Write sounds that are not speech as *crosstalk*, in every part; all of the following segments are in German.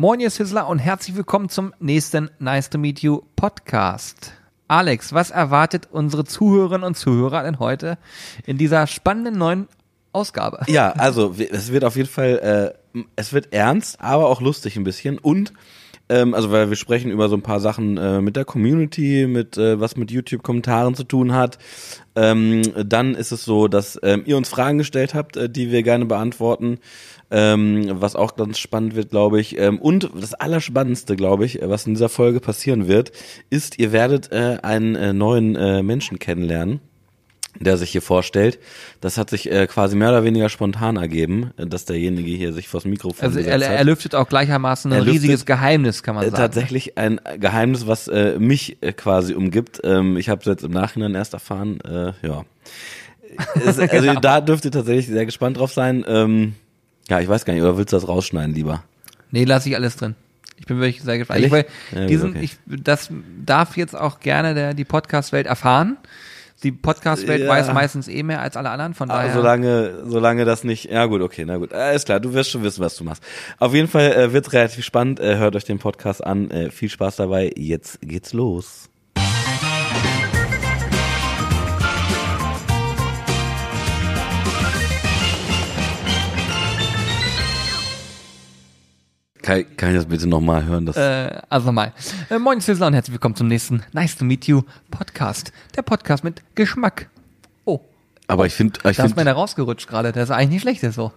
Moin, ihr Sizzler und herzlich willkommen zum nächsten Nice to Meet You Podcast. Alex, was erwartet unsere Zuhörerinnen und Zuhörer denn heute in dieser spannenden neuen Ausgabe? Ja, also es wird auf jeden Fall, äh, es wird ernst, aber auch lustig ein bisschen und ähm, also weil wir sprechen über so ein paar Sachen äh, mit der Community, mit äh, was mit YouTube-Kommentaren zu tun hat. Ähm, dann ist es so, dass ähm, ihr uns Fragen gestellt habt, äh, die wir gerne beantworten ähm, was auch ganz spannend wird, glaube ich. Ähm, und das Allerspannendste, glaube ich, was in dieser Folge passieren wird, ist, ihr werdet äh, einen äh, neuen äh, Menschen kennenlernen der sich hier vorstellt. Das hat sich äh, quasi mehr oder weniger spontan ergeben, äh, dass derjenige hier sich vors Mikrofon Also er, er lüftet auch gleichermaßen ein riesiges Geheimnis, kann man äh, sagen. Tatsächlich ein Geheimnis, was äh, mich äh, quasi umgibt. Ähm, ich habe es jetzt im Nachhinein erst erfahren. Äh, ja, *laughs* es, also genau. da dürft ihr tatsächlich sehr gespannt drauf sein. Ähm, ja, ich weiß gar nicht, oder willst du das rausschneiden lieber? Nee, lasse ich alles drin. Ich bin wirklich sehr gespannt. Ich, will ja, diesen, okay. ich, das darf jetzt auch gerne der, die Podcast-Welt erfahren. Die Podcast-Welt ja. weiß meistens eh mehr als alle anderen, von ah, daher. solange, solange das nicht, ja gut, okay, na gut. Alles klar, du wirst schon wissen, was du machst. Auf jeden Fall äh, wird relativ spannend. Äh, hört euch den Podcast an. Äh, viel Spaß dabei. Jetzt geht's los. Kann, kann ich das bitte nochmal hören? Das äh, also nochmal. Äh, moin Sizzler und herzlich willkommen zum nächsten Nice to Meet You Podcast. Der Podcast mit Geschmack. Oh. Aber ich finde... Ich da find, ist mir rausgerutscht gerade. Der ist eigentlich nicht schlecht, der so.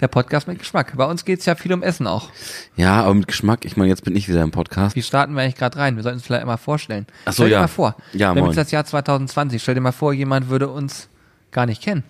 Der Podcast mit Geschmack. Bei uns geht's ja viel um Essen auch. Ja, aber mit Geschmack, ich meine, jetzt bin ich wieder im Podcast. Wie starten wir eigentlich gerade rein? Wir sollten uns vielleicht mal vorstellen. Ach so, stell dir ja. mal vor. Ja, wir haben jetzt das Jahr 2020. Stell dir mal vor, jemand würde uns gar nicht kennen.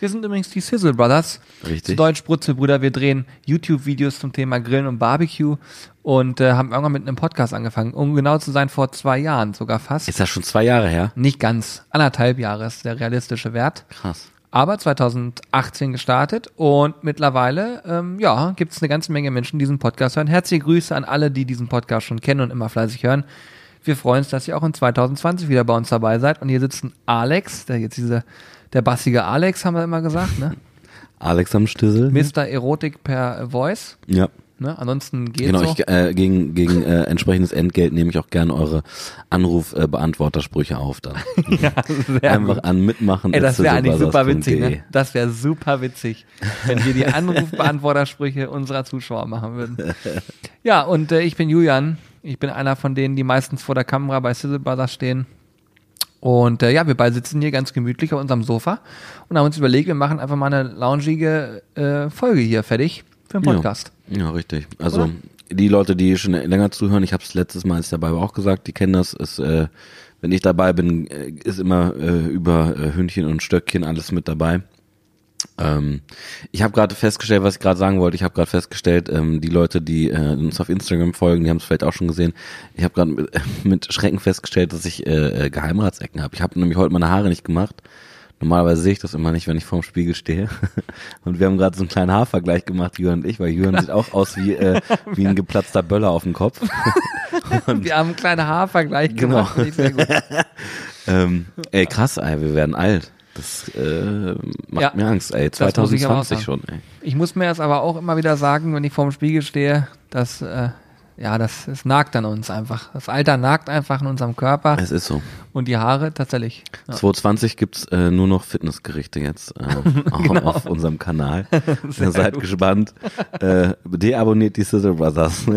Wir sind übrigens die Sizzle Brothers. Richtig. Zu Deutsch Brutzelbrüder. Wir drehen YouTube-Videos zum Thema Grillen und Barbecue und äh, haben irgendwann mit einem Podcast angefangen. Um genau zu sein, vor zwei Jahren sogar fast. Ist das schon zwei Jahre her? Nicht ganz. Anderthalb Jahre ist der realistische Wert. Krass. Aber 2018 gestartet und mittlerweile, ähm, ja, gibt es eine ganze Menge Menschen, die diesen Podcast hören. Herzliche Grüße an alle, die diesen Podcast schon kennen und immer fleißig hören. Wir freuen uns, dass ihr auch in 2020 wieder bei uns dabei seid. Und hier sitzen Alex, der jetzt diese der bassige Alex, haben wir immer gesagt, ne? *laughs* Alex am Stüssel. Mr. Erotik per Voice. Ja. Ne? Ansonsten geht's Genau, so. ich, äh, gegen, gegen äh, entsprechendes Entgelt nehme ich auch gerne eure Anruf-Beantwortersprüche auf dann. *laughs* ja, sehr Einfach gut. an mitmachen. Ey, das wäre eigentlich super witzig, ne? Das wäre super witzig, wenn wir die Anrufbeantwortersprüche unserer Zuschauer machen würden. *laughs* Ja, und äh, ich bin Julian. Ich bin einer von denen, die meistens vor der Kamera bei Sizzle Brothers stehen. Und äh, ja, wir beide sitzen hier ganz gemütlich auf unserem Sofa und haben uns überlegt, wir machen einfach mal eine loungige äh, Folge hier fertig für den Podcast. Ja, ja richtig. Also Oder? die Leute, die schon länger zuhören, ich habe es letztes Mal, als ich dabei war, auch gesagt, die kennen das. Ist, äh, wenn ich dabei bin, äh, ist immer äh, über äh, Hündchen und Stöckchen alles mit dabei. Ähm, ich habe gerade festgestellt, was ich gerade sagen wollte. Ich habe gerade festgestellt, ähm, die Leute, die äh, uns auf Instagram folgen, die haben es vielleicht auch schon gesehen. Ich habe gerade mit, *laughs* mit Schrecken festgestellt, dass ich äh, äh, Geheimratsecken habe. Ich habe nämlich heute meine Haare nicht gemacht. Normalerweise sehe ich das immer nicht, wenn ich vorm Spiegel stehe. *laughs* Und wir haben gerade so einen kleinen Haarvergleich gemacht, Jürgen und ich, weil Jürgen sieht auch aus wie, äh, wie ein geplatzter Böller auf dem Kopf. *laughs* Und wir haben einen kleinen Haarvergleich Genau. gemacht. Gut. ähm, ey, krass, ey, wir werden alt. Das äh, macht Ja, mir Angst, ey. das muss ich aber auch 2020 schon, ey. Ich muss mir das aber auch immer wieder sagen, wenn ich vorm Spiegel stehe, dass äh, ja, das, das nagt an uns einfach. Das Alter nagt einfach in unserem Körper Es ist so. und die Haare tatsächlich. Ja. 2020 gibt's äh, nur noch Fitnessgerichte jetzt äh, *laughs* Genau. auf unserem Kanal. *laughs* Ihr seid gut. gespannt. Äh, deabonniert die Sizzle Brothers. *laughs*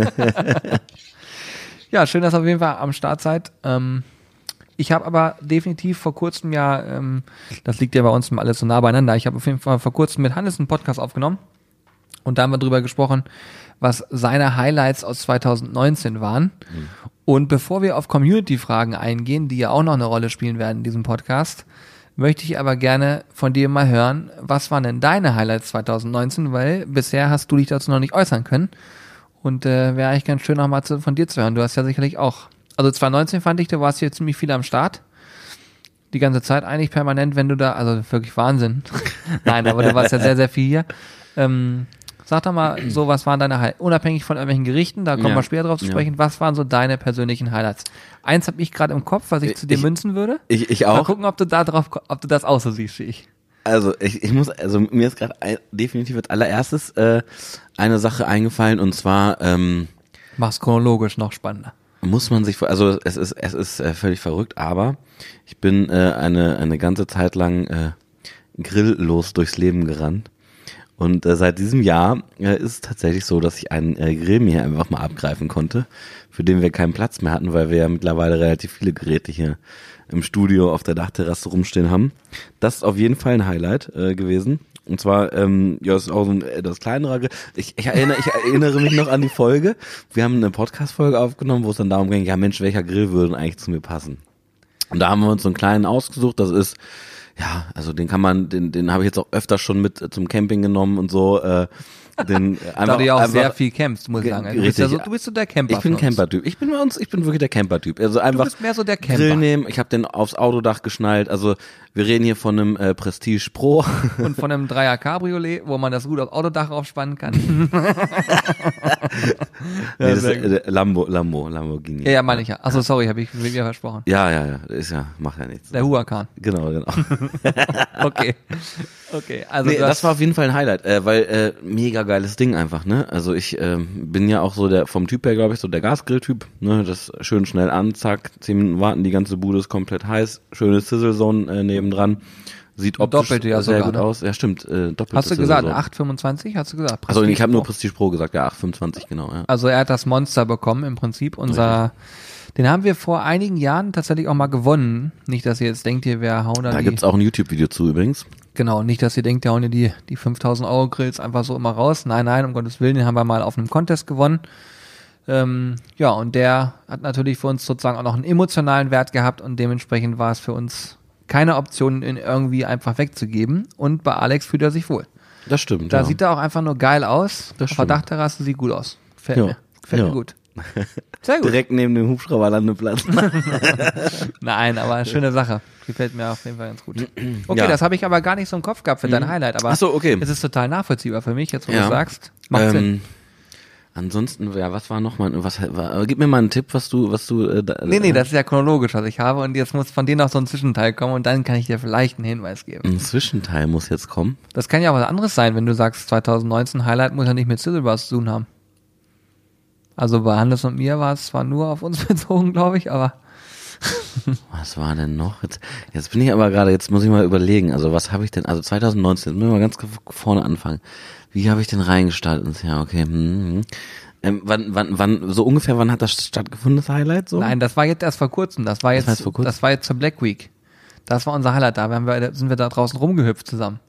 Ja, schön, dass ihr auf jeden Fall am Start seid. Ähm, ich habe aber definitiv vor kurzem ja, ähm, das liegt ja bei uns immer alles so nah beieinander, ich habe auf jeden Fall vor kurzem mit Hannes einen Podcast aufgenommen und da haben wir drüber gesprochen, was seine Highlights aus 2019 waren. Und bevor wir auf Community-Fragen eingehen, die ja auch noch eine Rolle spielen werden in diesem Podcast, möchte ich aber gerne von dir mal hören, was waren denn deine Highlights 2019, weil bisher hast du dich dazu noch nicht äußern können. Und äh, wäre eigentlich ganz schön noch mal zu, von dir zu hören. Du hast ja sicherlich auch, also 2019 fand ich, du warst hier ziemlich viel am Start. Die ganze Zeit eigentlich permanent, wenn du da, also wirklich Wahnsinn. *laughs* Nein, aber du warst ja sehr, sehr viel hier. Ähm, sag doch mal so, was waren deine Highlights? Unabhängig von irgendwelchen Gerichten, da kommen Ja. wir später drauf zu Ja. sprechen. Was waren so deine persönlichen Highlights? Eins habe ich gerade im Kopf, was ich zu dir Ich- münzen würde. Ich, ich Mal auch. gucken, ob du da drauf, ob du das auch so siehst wie ich. Also ich, ich muss, also mir ist gerade definitiv als allererstes äh, eine Sache eingefallen und zwar ähm, Mach's chronologisch noch spannender. Muss man sich, also es ist, es ist äh, völlig verrückt, aber ich bin äh, eine, eine ganze Zeit lang äh, grilllos durchs Leben gerannt. Und äh, seit diesem Jahr äh, ist es tatsächlich so, dass ich einen äh, Grill mir einfach mal abgreifen konnte, für den wir keinen Platz mehr hatten, weil wir ja mittlerweile relativ viele Geräte hier im Studio auf der Dachterrasse rumstehen haben. Das ist auf jeden Fall ein Highlight äh, gewesen. Und zwar, ähm, ja, es ist auch so ein etwas kleinerer Grill. Ich, ich, erinnere, ich erinnere mich noch an die Folge. Wir haben eine Podcast-Folge aufgenommen, wo es dann darum ging, ja Mensch, welcher Grill würde denn eigentlich zu mir passen? Und da haben wir uns so einen kleinen ausgesucht, das ist, ja, also den kann man, den, den habe ich jetzt auch öfter schon mit zum Camping genommen und so. Äh, den *laughs* Da du ja auch sehr viel campst, muss ich Ge- sagen. Also Du bist, ja so, richtig. du bist so der Camper. Ich bin. Camper-Typ. Ich bin bei uns, ich bin wirklich der Camper-Typ. Also Du einfach bist mehr so der Camper. Grill nehmen. Ich habe den aufs Autodach geschnallt. Also wir reden hier von einem äh, Prestige Pro. *laughs* Und von einem Dreier Cabriolet, wo man das gut aufs Autodach aufspannen kann. *laughs* nee, *laughs* das ist, äh, Lambo, Lambo, Lamborghini. ja, ja, meine ich ja. Achso, sorry, habe ich mir versprochen. Ja, ja, ja. Ist ja, macht ja nichts. Der Huracan. Genau, genau. Okay. Okay, also nee, das hast, war auf jeden Fall ein Highlight, äh, weil äh, mega geiles Ding einfach, ne? Also ich ähm, bin ja auch so der vom Typ her, glaube ich, so der Gasgrill-Typ, ne? Das schön schnell an, zack, zehn Minuten warten, die ganze Bude ist komplett heiß, schöne Sizzle Zone äh, nebendran, sieht optisch Doppelte ja sehr sogar, gut ne? aus. Ja, stimmt, äh, doppelt. hast du gesagt, 825, hast du gesagt? Also ich habe nur Prestige Prestige Pro gesagt, ja, 825 genau, ja. Also er hat das Monster bekommen im Prinzip. Unser, den haben wir vor einigen Jahren tatsächlich auch mal gewonnen. Nicht, dass ihr jetzt denkt, ihr wir hauen da, Da die, gibt's auch ein YouTube-Video zu übrigens. genau, nicht, dass ihr denkt, wir hauen die, die 5000 Euro Grills einfach so immer raus. Nein, nein, um Gottes Willen, den haben wir mal auf einem Contest gewonnen. Ähm, ja, und der hat natürlich für uns sozusagen auch noch einen emotionalen Wert gehabt und dementsprechend war es für uns keine Option, ihn irgendwie einfach wegzugeben. Und bei Alex fühlt er sich wohl. Das stimmt. Da ja. sieht er auch einfach nur geil aus. Das stimmt. Dachterrasse sieht gut aus. Gefällt Ja. mir. Gefällt Ja. mir gut. *laughs* Sehr gut. direkt neben dem Hubschrauberlandeplatz. *laughs* Nein, aber *laughs* schöne Sache. Gefällt mir auf jeden Fall ganz gut. *clears throat* Okay, Ja. das habe ich aber gar nicht so im Kopf gehabt für dein Highlight, aber so, okay. es ist total nachvollziehbar für mich, jetzt wo Ja. du sagst. Macht Sinn. Ansonsten, ja, was war noch mal, was, war, gib mir mal einen Tipp, was du, was du, äh, da, Nee, nee, das ist ja chronologisch, was ich habe und jetzt muss von dir noch so ein Zwischenteil kommen und dann kann ich dir vielleicht einen Hinweis geben. ein Zwischenteil muss jetzt kommen. Das kann ja auch was anderes sein, wenn du sagst 2019 Highlight muss ja nicht mit Sizzlebars zu tun haben. Also bei Hannes und mir war es zwar nur auf uns *laughs* bezogen, glaube ich, aber *laughs* Was war denn noch? Jetzt, jetzt bin ich aber gerade, jetzt muss ich mal überlegen, also was habe ich denn, also 2019, jetzt müssen wir mal ganz vorne anfangen. Wie habe ich denn reingestartet Jahr? Okay. Hm, hm. Ähm, wann, wann, wann, so ungefähr, wann hat das stattgefunden, das Highlight? So? nein, das war jetzt erst vor kurzem. Das war jetzt, war jetzt vor kurzem? das war jetzt zur Black Week. Das war unser Highlight. Da haben wir, sind wir da draußen rumgehüpft zusammen.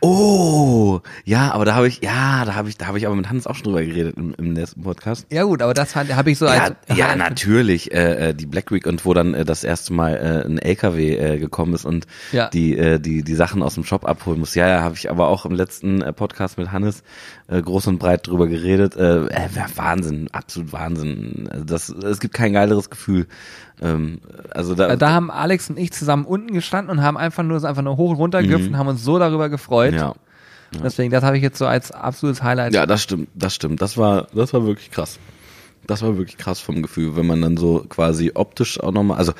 Oh, ja, aber da habe ich, ja, da habe ich, da habe ich aber mit Hans auch schon drüber geredet im, im letzten Podcast. Ja gut, aber das habe ich so Ja, als ja, Highlight- natürlich, äh, äh, die Black Week und wo dann äh, das erste Mal äh, ein LKW äh, gekommen ist und Ja. die, äh, die, die Sachen aus dem Shop abholen muss. Ja, ja, habe ich aber auch im letzten äh, Podcast mit Hannes äh, groß und breit drüber geredet. Äh, äh, Wahnsinn, absolut Wahnsinn. Also das, es gibt kein geileres Gefühl. Ähm, also da, Äh, Da haben Alex und ich zusammen unten gestanden und haben einfach nur einfach nur hoch und runter gehüpft und haben uns so darüber gefreut. Mhm. ja. Deswegen, das habe ich jetzt so als absolutes Highlight. Ja, das stimmt, das stimmt. Das war, das war wirklich krass. Das war wirklich krass vom Gefühl, wenn man dann so quasi optisch auch nochmal, also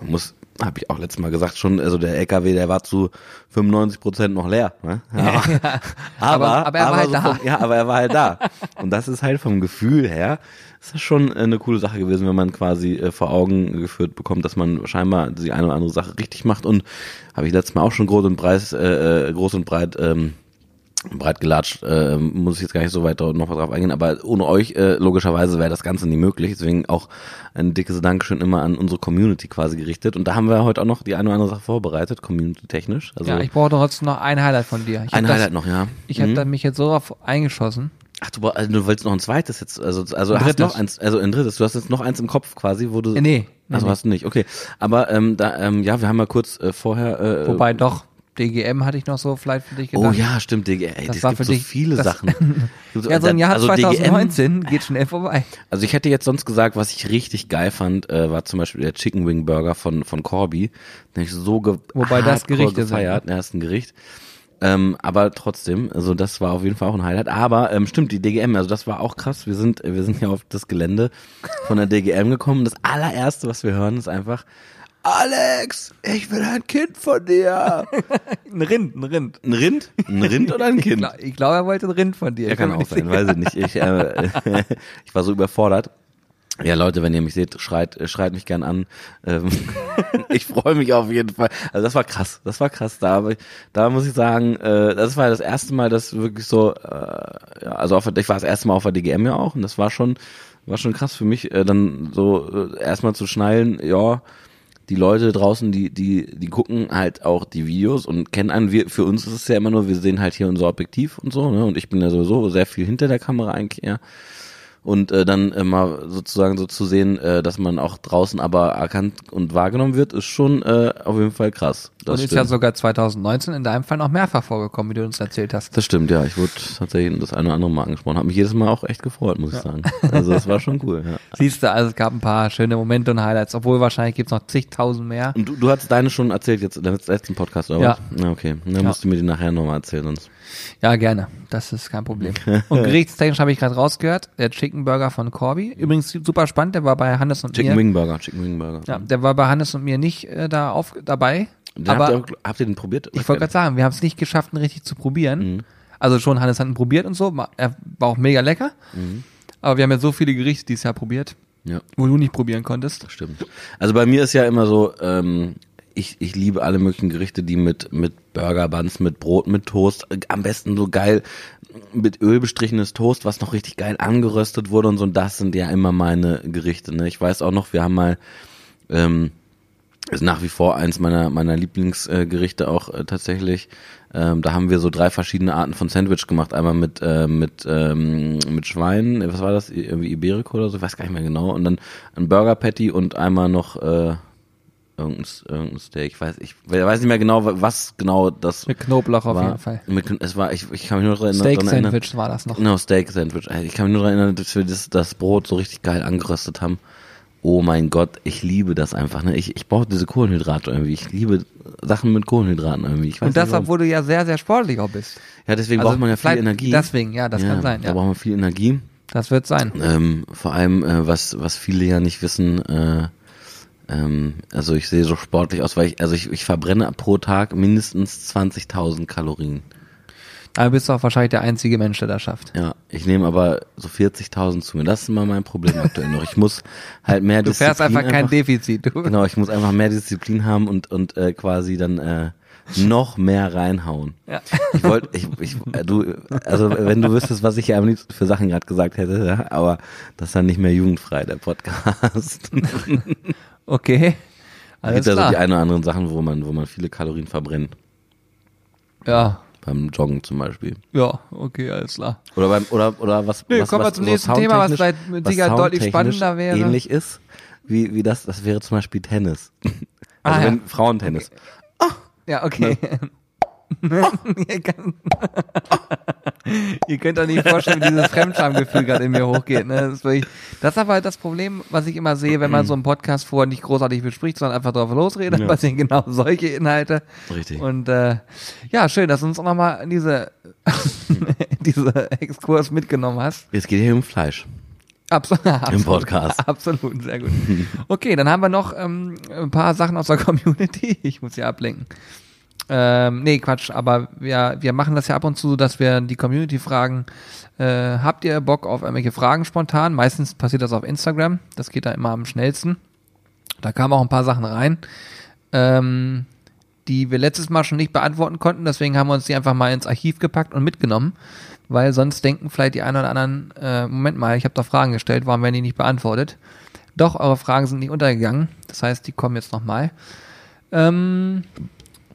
man muss, habe ich auch letztes Mal gesagt schon, also der LKW, der war zu 95 Prozent noch leer. Ne? *laughs* Ja. aber, Aber- aber er war halt da. Vom, ja, aber er war halt da. *laughs* Und das ist halt vom Gefühl her, ist das schon äh, eine coole Sache gewesen, wenn man quasi äh, vor Augen geführt bekommt, dass man scheinbar die eine oder andere Sache richtig macht. Und habe ich letztes Mal auch schon groß und breit, äh, äh, groß und breit ähm, breit gelatscht, äh, muss ich jetzt gar nicht so weiter noch was drauf eingehen, aber ohne euch äh, logischerweise wäre das Ganze nie möglich, deswegen auch ein dickes Dankeschön immer an unsere Community quasi gerichtet und da haben wir heute auch noch die eine oder andere Sache vorbereitet, community-technisch. Also Ja, ich brauche trotzdem noch ein Highlight von dir. Ich ein hab das, Highlight noch, ja. Ich habe Mhm. dann mich jetzt so drauf eingeschossen. Ach, du, also du willst noch ein zweites jetzt, also, also Ein hast noch eins, also ein drittes, du hast jetzt noch eins im Kopf quasi, wo du... Äh, nee, nee, Also nee. hast du nicht, okay. Aber ähm, da, ähm, ja, wir haben mal kurz äh, vorher... Äh, Wobei doch, DGM hatte ich noch so vielleicht für dich gedacht. Oh ja, stimmt, DG, ey, Das es war gibt für so dich- viele das- Sachen. *laughs* Ja, so ein Jahr Also DGM 2019 geht schnell vorbei. Also ich hätte jetzt sonst gesagt, was ich richtig geil fand, äh, war zum Beispiel der Chicken Wing Burger von von Corby. Den ich so ge Wobei das Gerichte sind, gefeiert. Ja, ist ein Gericht. Ähm, aber trotzdem, also das war auf jeden Fall auch ein Highlight. Aber ähm, stimmt, die DGM, also das war auch krass. Wir sind, wir sind ja auf das Gelände von der DGM gekommen. Das allererste, was wir hören, ist einfach Alex, ich will ein Kind von dir. *laughs* Ein Rind, ein Rind. Ein Rind? Ein Rind oder ein Ich Kind? glaube, glaub, er wollte ein Rind von dir. Ja, Ich kann auch sein, weiß ich nicht. Ich, äh, *laughs* ich war so überfordert. Ja, Leute, wenn ihr mich seht, schreit, äh, schreit mich gern an. Ähm, *laughs* ich freue mich auf jeden Fall. Also das war krass, das war krass. Da, da muss ich sagen, äh, das war das erste Mal, dass wirklich so, äh, ja, also ich war das erste Mal auf der DGM ja auch und das war schon, war schon krass für mich, äh, dann so äh, erstmal zu schnallen, ja, die Leute draußen, die, die, die gucken halt auch die Videos und kennen einen. Wir, für uns ist es ja immer nur, wir sehen halt hier unser Objektiv und so, ne? Und ich bin ja sowieso sehr viel hinter der Kamera eigentlich eher. Und äh, dann immer sozusagen so zu sehen, äh, dass man auch draußen aber erkannt und wahrgenommen wird, ist schon äh, auf jeden Fall krass. Das Und ist stimmt. ja sogar 2019 in deinem Fall noch mehrfach vorgekommen, wie du uns erzählt hast. das stimmt, ja. Ich wurde tatsächlich das eine oder andere Mal angesprochen. Hat mich jedes Mal auch echt gefreut, muss ich sagen. Also das war schon cool, ja. *laughs* Siehst du, also es gab ein paar schöne Momente und Highlights, obwohl wahrscheinlich gibt's noch zigtausend mehr. Und du, du hast deine schon erzählt jetzt in deinem letzten Podcast, oder Ja. was? Ja, okay. Dann Ja. musst du mir die nachher nochmal erzählen, sonst. Ja, gerne. Das ist kein Problem. *laughs* Und gerichtstechnisch habe ich gerade rausgehört, der Chicken Burger von Corby. Übrigens super spannend, der war bei Hannes und Chicken mir. Wing Burger, Chicken Wing Burger. Ja, der war bei Hannes und mir nicht äh, da auf, dabei. Den aber habt, ihr, auch- habt ihr den probiert? ich wollte gerade sagen, wir haben es nicht geschafft, ihn richtig zu probieren. Also schon, Hannes hat ihn probiert und so. Er war auch mega lecker. Aber wir haben ja so viele Gerichte dieses Jahr probiert, Ja, wo du nicht probieren konntest. stimmt. Also bei mir ist ja immer so, ähm, ich, ich liebe alle möglichen Gerichte, die mit, mit Burger Buns, mit Brot, mit Toast, am besten so geil mit Öl bestrichenes Toast, was noch richtig geil angeröstet wurde und so. Und das sind ja immer meine Gerichte. Ne? Ich weiß auch noch, wir haben mal ähm, ist nach wie vor eins meiner meiner Lieblingsgerichte Gerichte auch äh, tatsächlich. Ähm, da haben wir so drei verschiedene Arten von Sandwich gemacht. Einmal mit äh, mit ähm, mit Schwein, was war das? Irgendwie Iberico oder so, ich weiß gar nicht mehr genau. Und dann ein Burger Patty und einmal noch äh, irgendein, irgendein Steak. Ich weiß ich weiß nicht mehr genau, was genau das Mit Knoblauch auf war. jeden Fall. Mit, es war ich, ich kann mich nur daran erinnern. Sandwich war das noch. Genau, Steak Sandwich. Ich kann mich nur daran erinnern, dass wir das, das Brot so richtig geil angeröstet haben. Oh mein Gott, ich liebe das einfach. Ne? Ich, ich brauche diese Kohlenhydrate irgendwie. Ich liebe Sachen mit Kohlenhydraten irgendwie. Ich weiß Und warum. obwohl du ja sehr, sehr sportlich auch bist. Ja, deswegen Also braucht man ja viel Energie. Deswegen, ja, das kann sein. Da Ja. braucht man viel Energie. Das wird sein. Ähm, vor allem, äh, was, was viele ja nicht wissen, äh, ähm, also ich sehe so sportlich aus, weil ich, also ich, ich verbrenne pro Tag mindestens 20.000 Kalorien. Aber bist du auch wahrscheinlich der einzige Mensch, der das schafft. Ja, ich nehme aber so 40.000 zu mir. Das ist immer mein Problem aktuell noch. Ich muss halt mehr Du fährst einfach kein Defizit. Du. Genau, ich muss einfach mehr Disziplin haben und und äh, quasi dann äh, noch mehr reinhauen. Ja. Ich wollte, ich, ich, äh, du, also wenn du wüsstest, was ich ja am liebsten für Sachen gerade gesagt hätte, ja, aber das ist dann nicht mehr jugendfrei, der Podcast. Okay. Alles gibt ja so klar. die ein oder anderen Sachen, wo man, wo man viele Kalorien verbrennt. ja, Beim Joggen zum Beispiel. ja, okay, alles klar. Oder beim, oder, oder was, Nee, was, kommen wir was zum so nächsten Thema, was was Sicherheit deutlich spannender wäre. Ähnlich ist, wie, wie das, das wäre zum Beispiel Tennis. Also Ah, ja. wenn Frauentennis. Ja, okay. kann, *laughs* *laughs* ihr könnt euch nicht vorstellen, wie dieses Fremdschamgefühl gerade in mir hochgeht. Ne? Das, ist wirklich, das ist aber das Problem, was ich immer sehe, wenn man so einen Podcast vorher nicht großartig bespricht, sondern einfach drauf losredet, Ja. *laughs* passieren genau solche Inhalte. Richtig. Und äh, ja, schön, dass du uns auch nochmal diese, *laughs* diese Exkurs mitgenommen hast. Jetzt geht hier um Fleisch. Absolut. Im Podcast. Absolut, sehr gut. Okay, dann haben wir noch ähm, ein paar Sachen aus der Community. Ich muss ja ablenken. Ähm, nee, Quatsch, aber wir, wir machen das ja ab und zu, dass wir die Community fragen, äh, habt ihr Bock auf irgendwelche Fragen spontan? Meistens passiert das auf Instagram, das geht da immer am schnellsten. Da kamen auch ein paar Sachen rein, ähm, die wir letztes Mal schon nicht beantworten konnten, deswegen haben wir uns die einfach mal ins Archiv gepackt und mitgenommen, weil sonst denken vielleicht die einen oder anderen, äh, Moment mal, ich habe da Fragen gestellt, warum werden die nicht beantwortet? Doch, eure Fragen sind nicht untergegangen, das heißt, die kommen jetzt nochmal. Ähm,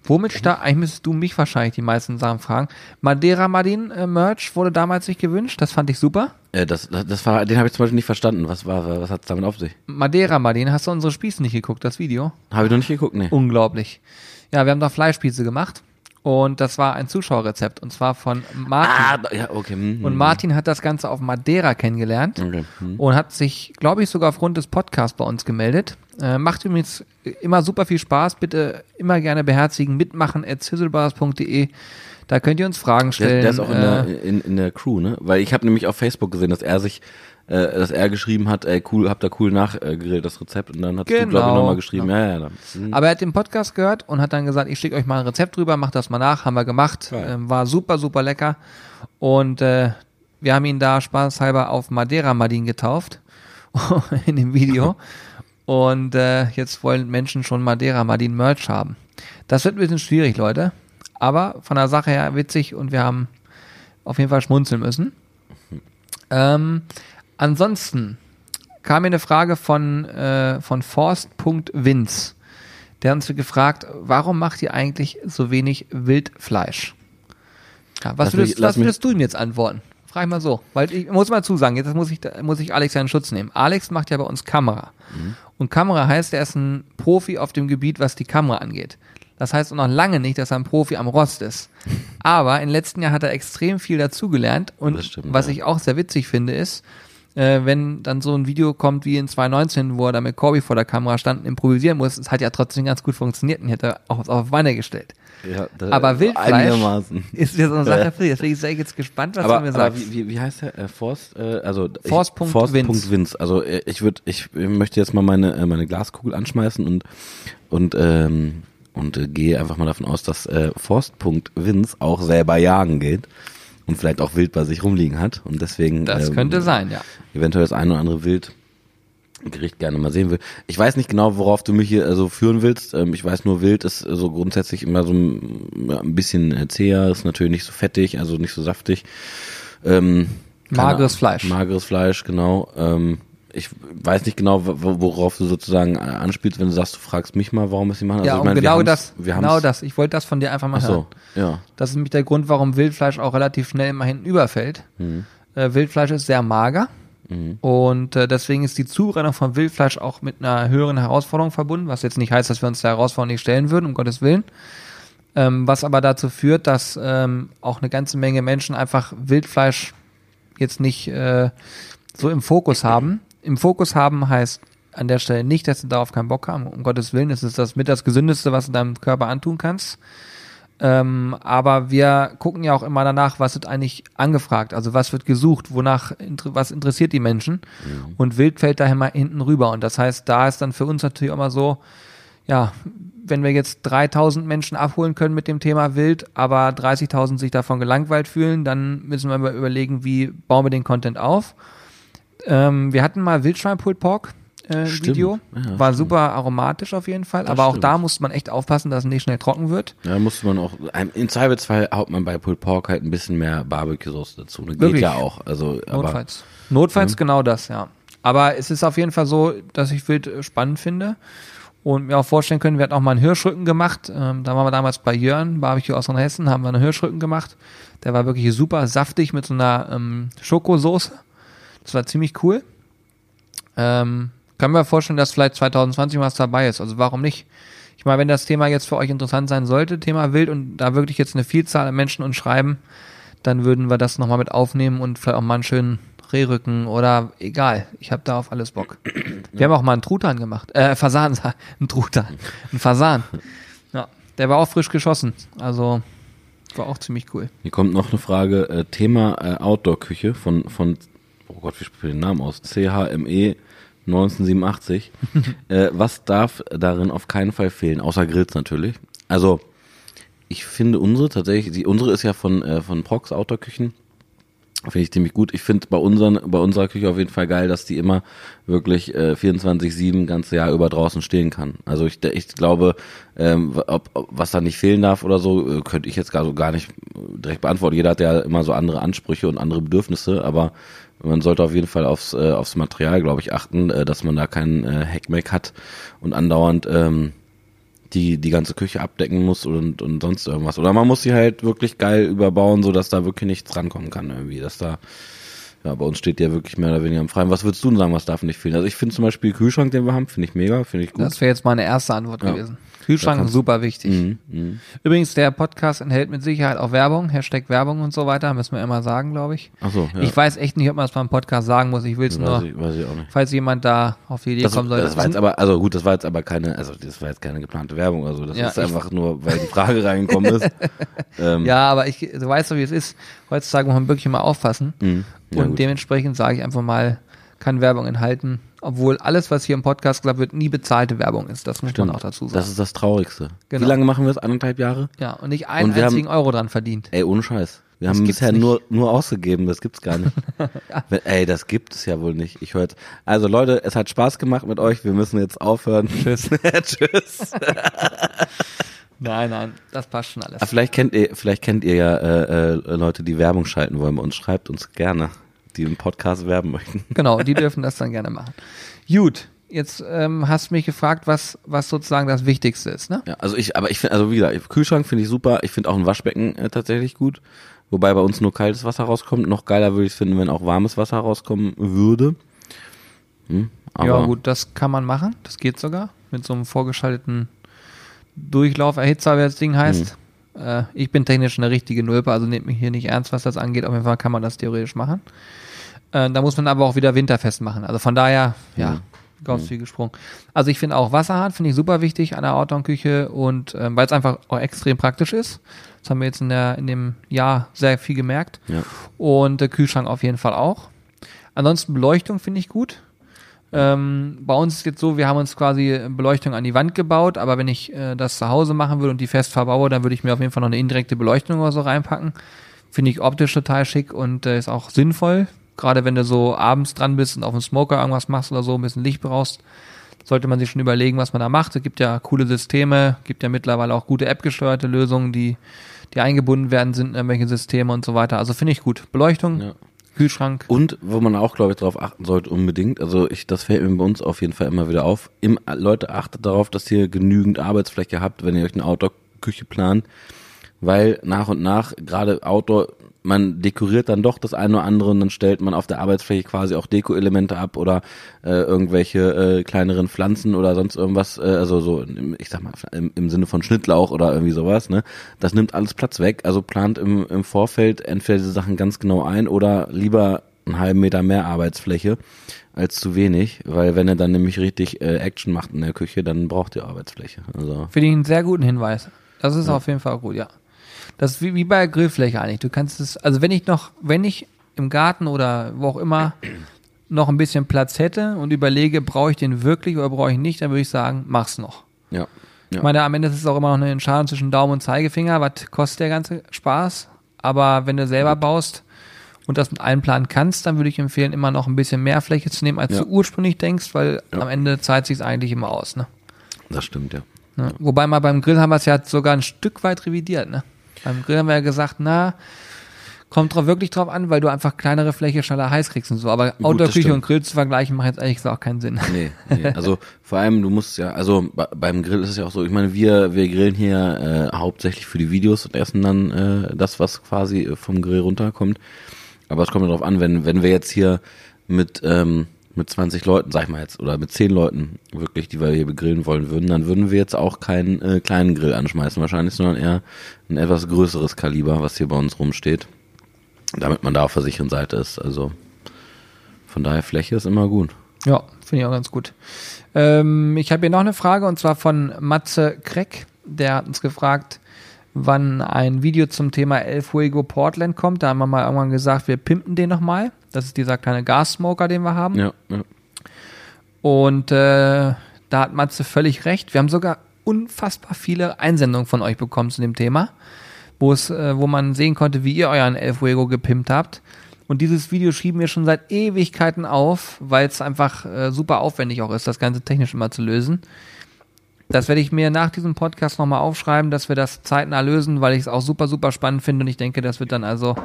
womit stark, eigentlich müsstest du mich wahrscheinlich die meisten Sachen fragen. Madeira Martin äh, Merch wurde damals sich gewünscht, das fand ich super. Äh, das, das, das war, den habe ich zum Beispiel nicht verstanden. Was war, was hat es damit auf sich? Madeira Martin, hast du unsere Spieße nicht geguckt, das Video? Habe ich noch nicht geguckt, nee. Unglaublich. Ja, wir haben da Fleischspieße gemacht und das war ein Zuschauerrezept und zwar von Martin. Ah, ja, okay. hm, und hm, Martin hat das Ganze auf Madeira kennengelernt Okay. Hm. und hat sich, glaube ich, sogar aufgrund des Podcasts bei uns gemeldet. Äh, macht übrigens immer super viel Spaß. Bitte immer gerne beherzigen, mitmachen at sizzlebars.de. Da könnt ihr uns Fragen Der, stellen. der ist auch in, äh, der, in, in der Crew, ne? Weil ich habe nämlich auf Facebook gesehen, dass er sich äh, dass er geschrieben hat, ey, cool, habt ihr cool nachgeredet, das Rezept. Und dann hast du, Genau. glaube ich, nochmal geschrieben, ja, ja, ja. Mhm. Aber er hat den Podcast gehört und hat dann gesagt, ich schicke euch mal ein Rezept drüber, macht das mal nach, haben wir gemacht. Ähm, war super, super lecker. Und äh, wir haben ihn da spaßhalber auf Madeira Madin getauft *laughs* in dem Video. *laughs* Und äh, jetzt wollen Menschen schon Madeira Madin Merch haben. Das wird ein bisschen schwierig, Leute. Aber von der Sache her witzig und wir haben auf jeden Fall schmunzeln müssen. Ähm, ansonsten kam mir eine Frage von, äh, von Forst.Vince. Der hat uns gefragt, warum macht ihr eigentlich so wenig Wildfleisch? Ja, was würdest, mich- was würdest du ihm jetzt antworten? Frag ich mal so. Weil ich muss mal zusagen, jetzt muss ich, muss ich Alex in Schutz nehmen. Alex macht ja bei uns Kamera. Und Kamera heißt, er ist ein Profi auf dem Gebiet, was die Kamera angeht. Das heißt noch lange nicht, dass er ein Profi am Rost ist. *laughs* Aber im letzten Jahr hat er extrem viel dazugelernt. Und stimmt, was ja. ich auch sehr witzig finde, ist, äh, wenn dann so ein Video kommt wie in 2019, wo er da mit Corby vor der Kamera stand und improvisieren muss, es hat ja trotzdem ganz gut funktioniert und hätte auch auf Beine gestellt. Ja, Aber Wildfleisch Einigermaßen. *laughs* ist ja so eine Sache für dich. Deswegen sei ich jetzt gespannt, was aber, du mir sagst. wie, wie, heißt der? Äh, Forst, äh, also ich- Forst.Vince. Forst.Vince. Also äh, ich würde, ich möchte jetzt mal meine äh, meine Glaskugel anschmeißen und und ähm, und äh, gehe einfach mal davon aus, dass äh, Forst.Vince auch selber jagen geht und vielleicht auch Wild bei sich rumliegen hat und deswegen Das ähm, könnte sein, ja. eventuell das eine oder andere Wild Gericht gerne mal sehen will. Ich weiß nicht genau, worauf du mich hier äh, so führen willst. Ähm, ich weiß nur, Wild ist äh, so grundsätzlich immer so ein, bisschen äh, zäher, ist natürlich nicht so fettig, also nicht so saftig. Ähm, Mageres. Fleisch. Mageres Fleisch, genau. Ähm, ich weiß nicht genau, wo- worauf du sozusagen äh, anspielst, wenn du sagst, du fragst mich mal, warum es sie machen. ja, Also, ich und meine, genau das, wir genau das. Ich wollte das von dir einfach mal Ach hören. so, ja. Das ist nämlich der Grund, warum Wildfleisch auch relativ schnell immer hinten überfällt. Mhm. Äh, Wildfleisch ist sehr mager. Und äh, deswegen ist die Zubereitung von Wildfleisch auch mit einer höheren Herausforderung verbunden, was jetzt nicht heißt, dass wir uns der Herausforderung nicht stellen würden, um Gottes Willen. Ähm, was aber dazu führt, dass ähm, auch eine ganze Menge Menschen einfach Wildfleisch jetzt nicht äh, so im Fokus haben. Im Fokus haben heißt an der Stelle nicht, dass sie darauf keinen Bock haben. Um Gottes Willen, es ist das mit das Gesündeste, was du deinem Körper antun kannst. Ähm, aber wir gucken ja auch immer danach, was wird eigentlich angefragt, also was wird gesucht, wonach, was interessiert die Menschen. Und Wild fällt daher mal hinten rüber. Und das heißt, da ist dann für uns natürlich mal so, ja, wenn wir jetzt 3000 Menschen abholen können mit dem Thema Wild, aber 30.000 sich davon gelangweilt fühlen, dann müssen wir mal überlegen, wie bauen wir den Content auf. Ähm, wir hatten mal Wildschwein Pulled Pork äh. Video, Ja, war stimmt. super aromatisch auf jeden Fall, Das aber auch stimmt. da muss man echt aufpassen, dass es nicht schnell trocken wird. Ja, musste man auch, im Zweifelsfall haut man bei Pulled Pork halt ein bisschen mehr Barbecue-Sauce dazu. Ne? Geht ja auch. Also, aber, Notfalls. Notfalls genau das, ja. Aber es ist auf jeden Fall so, dass ich Wild äh, spannend finde und mir auch vorstellen können, wir hatten auch mal einen Hirschrücken gemacht. Ähm, da waren wir damals bei Jörn, Barbecue aus Hessen, haben wir einen Hirschrücken gemacht. Der war wirklich super saftig mit so einer ähm, Schokosoße. Das war ziemlich cool. Ähm, kann mir vorstellen, dass vielleicht 2020 was dabei ist. Also warum nicht? Ich meine, wenn das Thema jetzt für euch interessant sein sollte, Thema Wild, und da wirklich jetzt eine Vielzahl an Menschen uns schreiben, dann würden wir das nochmal mit aufnehmen und vielleicht auch mal einen schönen Rehrücken oder egal. Ich habe da auf alles Bock. Wir haben auch mal einen Truthahn gemacht. Äh, Fasan, *laughs* ein Truthahn. Ein Fasan. Ja, der war auch frisch geschossen. Also war auch ziemlich cool. Hier kommt noch eine Frage, äh, Thema äh, Outdoor-Küche von, von, oh Gott, wie spricht den Namen aus? CHME 1987. *laughs* äh, was darf darin auf keinen Fall fehlen, außer Grills natürlich? Also, ich finde unsere tatsächlich, die, unsere ist ja von, äh, von Prox Outdoor-Küchen. Finde ich ziemlich gut. Ich finde bei unseren, bei unserer Küche auf jeden Fall geil, dass die immer wirklich äh, 24-7 ganze Jahr über draußen stehen kann. Also ich, ich glaube, ähm, ob, ob, was da nicht fehlen darf oder so, äh, könnte ich jetzt gar, so gar nicht äh, direkt beantworten. Jeder hat ja immer so andere Ansprüche und andere Bedürfnisse, aber man sollte auf jeden Fall aufs, äh, aufs Material, glaube ich, achten, äh, dass man da keinen äh, Hackmack hat und andauernd ähm, die die ganze Küche abdecken muss und, und sonst irgendwas. Oder man muss sie halt wirklich geil überbauen, so dass da wirklich nichts rankommen kann irgendwie. Dass da, ja, bei uns steht ja wirklich mehr oder weniger im Freien. Was würdest du denn sagen, was darf nicht fehlen? Also ich finde zum Beispiel Kühlschrank, den wir haben, finde ich mega, finde ich gut. Das wäre jetzt meine erste Antwort Ja. gewesen. Kühlschrank ist super wichtig. Mhm, mhm. Übrigens, der Podcast enthält mit Sicherheit auch Werbung, Hashtag Werbung und so weiter, müssen wir immer sagen, glaube ich. Ach so, ja. Ich weiß echt nicht, ob man das beim Podcast sagen muss. Ich will es nur, ich, weiß ich auch nicht. falls jemand da auf die Idee Das, kommen sollte. das war jetzt aber, also gut, das war jetzt aber keine, also das war jetzt keine geplante Werbung, also das Ja, ist einfach nur, weil die Frage reingekommen ist. *laughs* ähm, ja, aber ich, du weißt doch, wie es ist. Heutzutage muss man wirklich mal aufpassen. mhm. Ja, und gut. dementsprechend sage ich einfach mal, kann Werbung enthalten, obwohl alles, was hier im Podcast gesagt wird, nie bezahlte Werbung ist. Das muss man auch dazu sagen. Das ist das Traurigste. Genau. Wie lange machen wir es? Anderthalb Jahre? ja, und nicht einen Und einzigen Euro dran verdient. Ey, ohne Scheiß. Wir Das haben bisher nicht. nur, nur ausgegeben, das gibt's gar nicht. *laughs* Wenn- Ey, das gibt es ja wohl nicht. Ich höre jetzt. Also Leute, es hat Spaß gemacht mit euch. Wir müssen jetzt aufhören. Tschüss. *laughs* Tschüss. *laughs* Nein, nein, das passt schon alles. Ah, vielleicht kennt ihr, vielleicht kennt ihr ja äh, äh, Leute, die Werbung schalten wollen bei uns. Schreibt uns gerne, die im Podcast werben möchten. *laughs* Genau, die dürfen das dann gerne machen. Gut, jetzt ähm, hast du mich gefragt, was, was sozusagen das Wichtigste ist, ne? Ja, also ich, aber ich finde, also wie gesagt, Kühlschrank finde ich super. Ich finde auch ein Waschbecken äh, tatsächlich gut. Wobei bei uns nur kaltes Wasser rauskommt. Noch geiler würde ich es finden, wenn auch warmes Wasser rauskommen würde. Hm, ja, gut, das kann man machen. Das geht sogar. Mit so einem vorgeschalteten Durchlauferhitzer, wie das Ding heißt. Äh, ich bin technisch eine richtige Nulpe, also nehmt mich hier nicht ernst, was das angeht. Auf jeden Fall kann man das theoretisch machen. Äh, da muss man aber auch wieder winterfest machen. Also von daher, ja, Mhm. Gott viel gesprungen. Also ich finde auch Wasserhahn, finde ich super wichtig an der Outdoor-Küche und ähm, weil es einfach auch extrem praktisch ist. Das haben wir jetzt in, der, in dem Jahr sehr viel gemerkt. Ja. Und der Kühlschrank auf jeden Fall auch. Ansonsten Beleuchtung finde ich gut. Ähm, bei uns ist jetzt so, wir haben uns quasi Beleuchtung an die Wand gebaut, aber wenn ich äh, das zu Hause machen würde und die fest verbaue, dann würde ich mir auf jeden Fall noch eine indirekte Beleuchtung oder so reinpacken. Finde ich optisch total schick und äh, ist auch sinnvoll. Gerade wenn du so abends dran bist und auf dem Smoker irgendwas machst oder so, ein bisschen Licht brauchst, sollte man sich schon überlegen, was man da macht. Es gibt ja coole Systeme, gibt ja mittlerweile auch gute App-gesteuerte Lösungen, die, die eingebunden werden sind in irgendwelche Systeme und so weiter. Also finde ich gut. Beleuchtung, Ja. Kühlschrank. Und wo man auch, glaube ich, darauf achten sollte, unbedingt, also ich, das fällt mir bei uns auf jeden Fall immer wieder auf. Im, Leute, achtet darauf, dass ihr genügend Arbeitsfläche habt, wenn ihr euch eine Outdoor-Küche plant. Weil nach und nach, gerade Outdoor, man dekoriert dann doch das eine oder andere und dann stellt man auf der Arbeitsfläche quasi auch Deko-Elemente ab oder äh, irgendwelche äh, kleineren Pflanzen oder sonst irgendwas, äh, also so, im- ich sag mal, im, im Sinne von Schnittlauch oder irgendwie sowas, ne? Das nimmt alles Platz weg, also plant im, im Vorfeld entweder diese Sachen ganz genau ein oder lieber einen halben Meter mehr Arbeitsfläche als zu wenig, weil wenn er dann nämlich richtig äh, Action macht in der Küche, dann braucht ihr Arbeitsfläche. Also Finde ich einen sehr guten Hinweis. Das ist auf jeden Fall gut, ja. Das ist wie, wie bei der Grillfläche eigentlich. Du kannst es, also wenn ich noch, wenn ich im Garten oder wo auch immer *clears throat* noch ein bisschen Platz hätte und überlege, brauche ich den wirklich oder brauche ich nicht, dann würde ich sagen, mach's noch. ja. ja. Ich meine, am Ende ist es auch immer noch eine Entscheidung zwischen Daumen und Zeigefinger. Was kostet der ganze Spaß? Aber wenn du selber baust und das mit einplanen kannst, dann würde ich empfehlen, immer noch ein bisschen mehr Fläche zu nehmen, als Ja. du ursprünglich denkst, weil Ja. am Ende zahlt sich eigentlich immer aus. Ne? das stimmt, ja. Ne? Wobei mal beim Grill haben wir es ja sogar ein Stück weit revidiert. Ne? Beim Grill haben wir ja gesagt, na, kommt drauf wirklich drauf an, weil du einfach kleinere Fläche schneller heiß kriegst und so. Aber das Outdoor-Küche und Grill zu vergleichen, macht jetzt eigentlich auch keinen Sinn. Nee, nee. *laughs* also vor allem du musst ja, also bei, beim Grill ist es ja auch so, ich meine, wir wir grillen hier äh, hauptsächlich für die Videos und essen dann äh, das, was quasi vom Grill runterkommt. Aber es kommt darauf an, wenn wenn wir jetzt hier mit ähm, mit 20 Leuten, sag ich mal jetzt, oder mit 10 Leuten wirklich, die wir hier begrillen wollen würden, dann würden wir jetzt auch keinen äh, kleinen Grill anschmeißen wahrscheinlich, sondern eher ein etwas größeres Kaliber, was hier bei uns rumsteht, damit man da auf der sicheren Seite ist. Also von daher Fläche ist immer gut. Ja, finde ich auch ganz gut. Ähm, ich habe hier noch eine Frage und zwar von Matze Kreck. Der hat uns gefragt, wann ein Video zum Thema El Fuego Portland kommt. Da haben wir mal irgendwann gesagt, wir pimpen den nochmal. Das ist dieser kleine Gassmoker, den wir haben. Ja, ja. Und äh, da hat Matze völlig recht. Wir haben sogar unfassbar viele Einsendungen von euch bekommen zu dem Thema, wo es, äh, wo man sehen konnte, wie ihr euren El Fuego gepimpt habt. Und dieses Video schieben wir schon seit Ewigkeiten auf, weil es einfach äh, super aufwendig auch ist, das Ganze technisch immer zu lösen. Das werde ich mir nach diesem Podcast nochmal aufschreiben, dass wir das zeitnah lösen, weil ich es auch super, super spannend finde und ich denke, das wird dann also,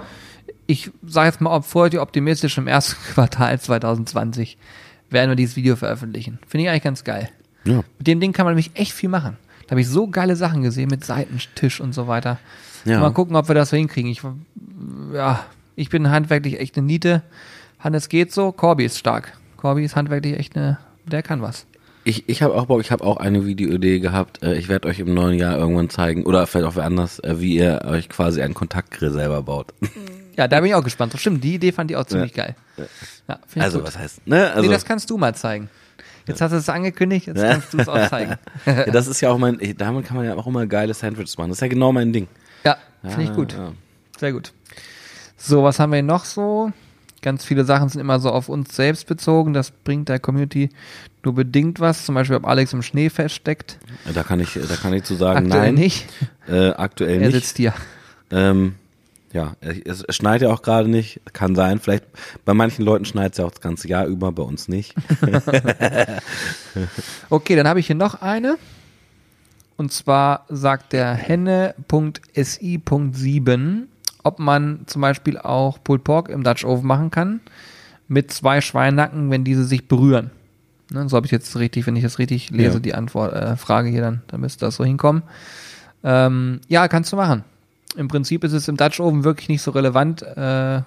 ich sage jetzt mal ob vorher optimistisch im ersten *laughs* Quartal 2020 werden wir dieses Video veröffentlichen. Finde ich eigentlich ganz geil. Ja. Mit dem Ding kann man nämlich echt viel machen. Da habe ich so geile Sachen gesehen mit Seitentisch und so weiter. Ja. Mal gucken, ob wir das so hinkriegen. Ich, ja, ich bin handwerklich echt eine Niete. Hannes geht so, Corby ist stark. Corby ist handwerklich echt eine, der kann was. Ich, ich habe auch Bock, ich habe auch eine Videoidee gehabt. Äh, Ich werde euch im neuen Jahr irgendwann zeigen, oder vielleicht auch wer anders, äh, wie ihr euch quasi einen Kontaktgrill selber baut. *laughs* Ja, da bin ich auch gespannt. Stimmt, die Idee fand ich auch ziemlich geil. Ja, find ich Also, gut. was heißt, ne? Also, nee, das kannst du mal zeigen. Jetzt hast du es angekündigt, jetzt kannst du es auch zeigen. *laughs* ja, das ist ja auch mein, damit kann man ja auch immer geile Sandwiches machen. Das ist ja genau mein Ding. Ja, finde ich Ja, gut. ja. Sehr gut. So, was haben wir noch so? Ganz viele Sachen sind immer so auf uns selbst bezogen. Das bringt der Community nur bedingt was. Zum Beispiel, ob Alex im Schnee feststeckt. Da kann ich, da kann ich zu sagen, Aktuell nein. nicht. Äh, aktuell Er nicht. sitzt hier. Ähm, ja, es es schneit ja auch gerade nicht. Kann sein. Vielleicht bei manchen Leuten schneit es ja auch das ganze Jahr über, bei uns nicht. *laughs* Okay, dann habe ich hier noch eine. Und zwar sagt der Henne.si.7, ob man zum Beispiel auch Pulled Pork im Dutch Oven machen kann mit zwei Schweinnacken, wenn diese sich berühren. Ne, so habe ich jetzt richtig, wenn ich das richtig lese, Ja. die Antwort, äh, Frage hier dann, dann müsste das so hinkommen. Ähm, ja, kannst du machen. Im Prinzip ist es im Dutch Oven wirklich nicht so relevant. Äh,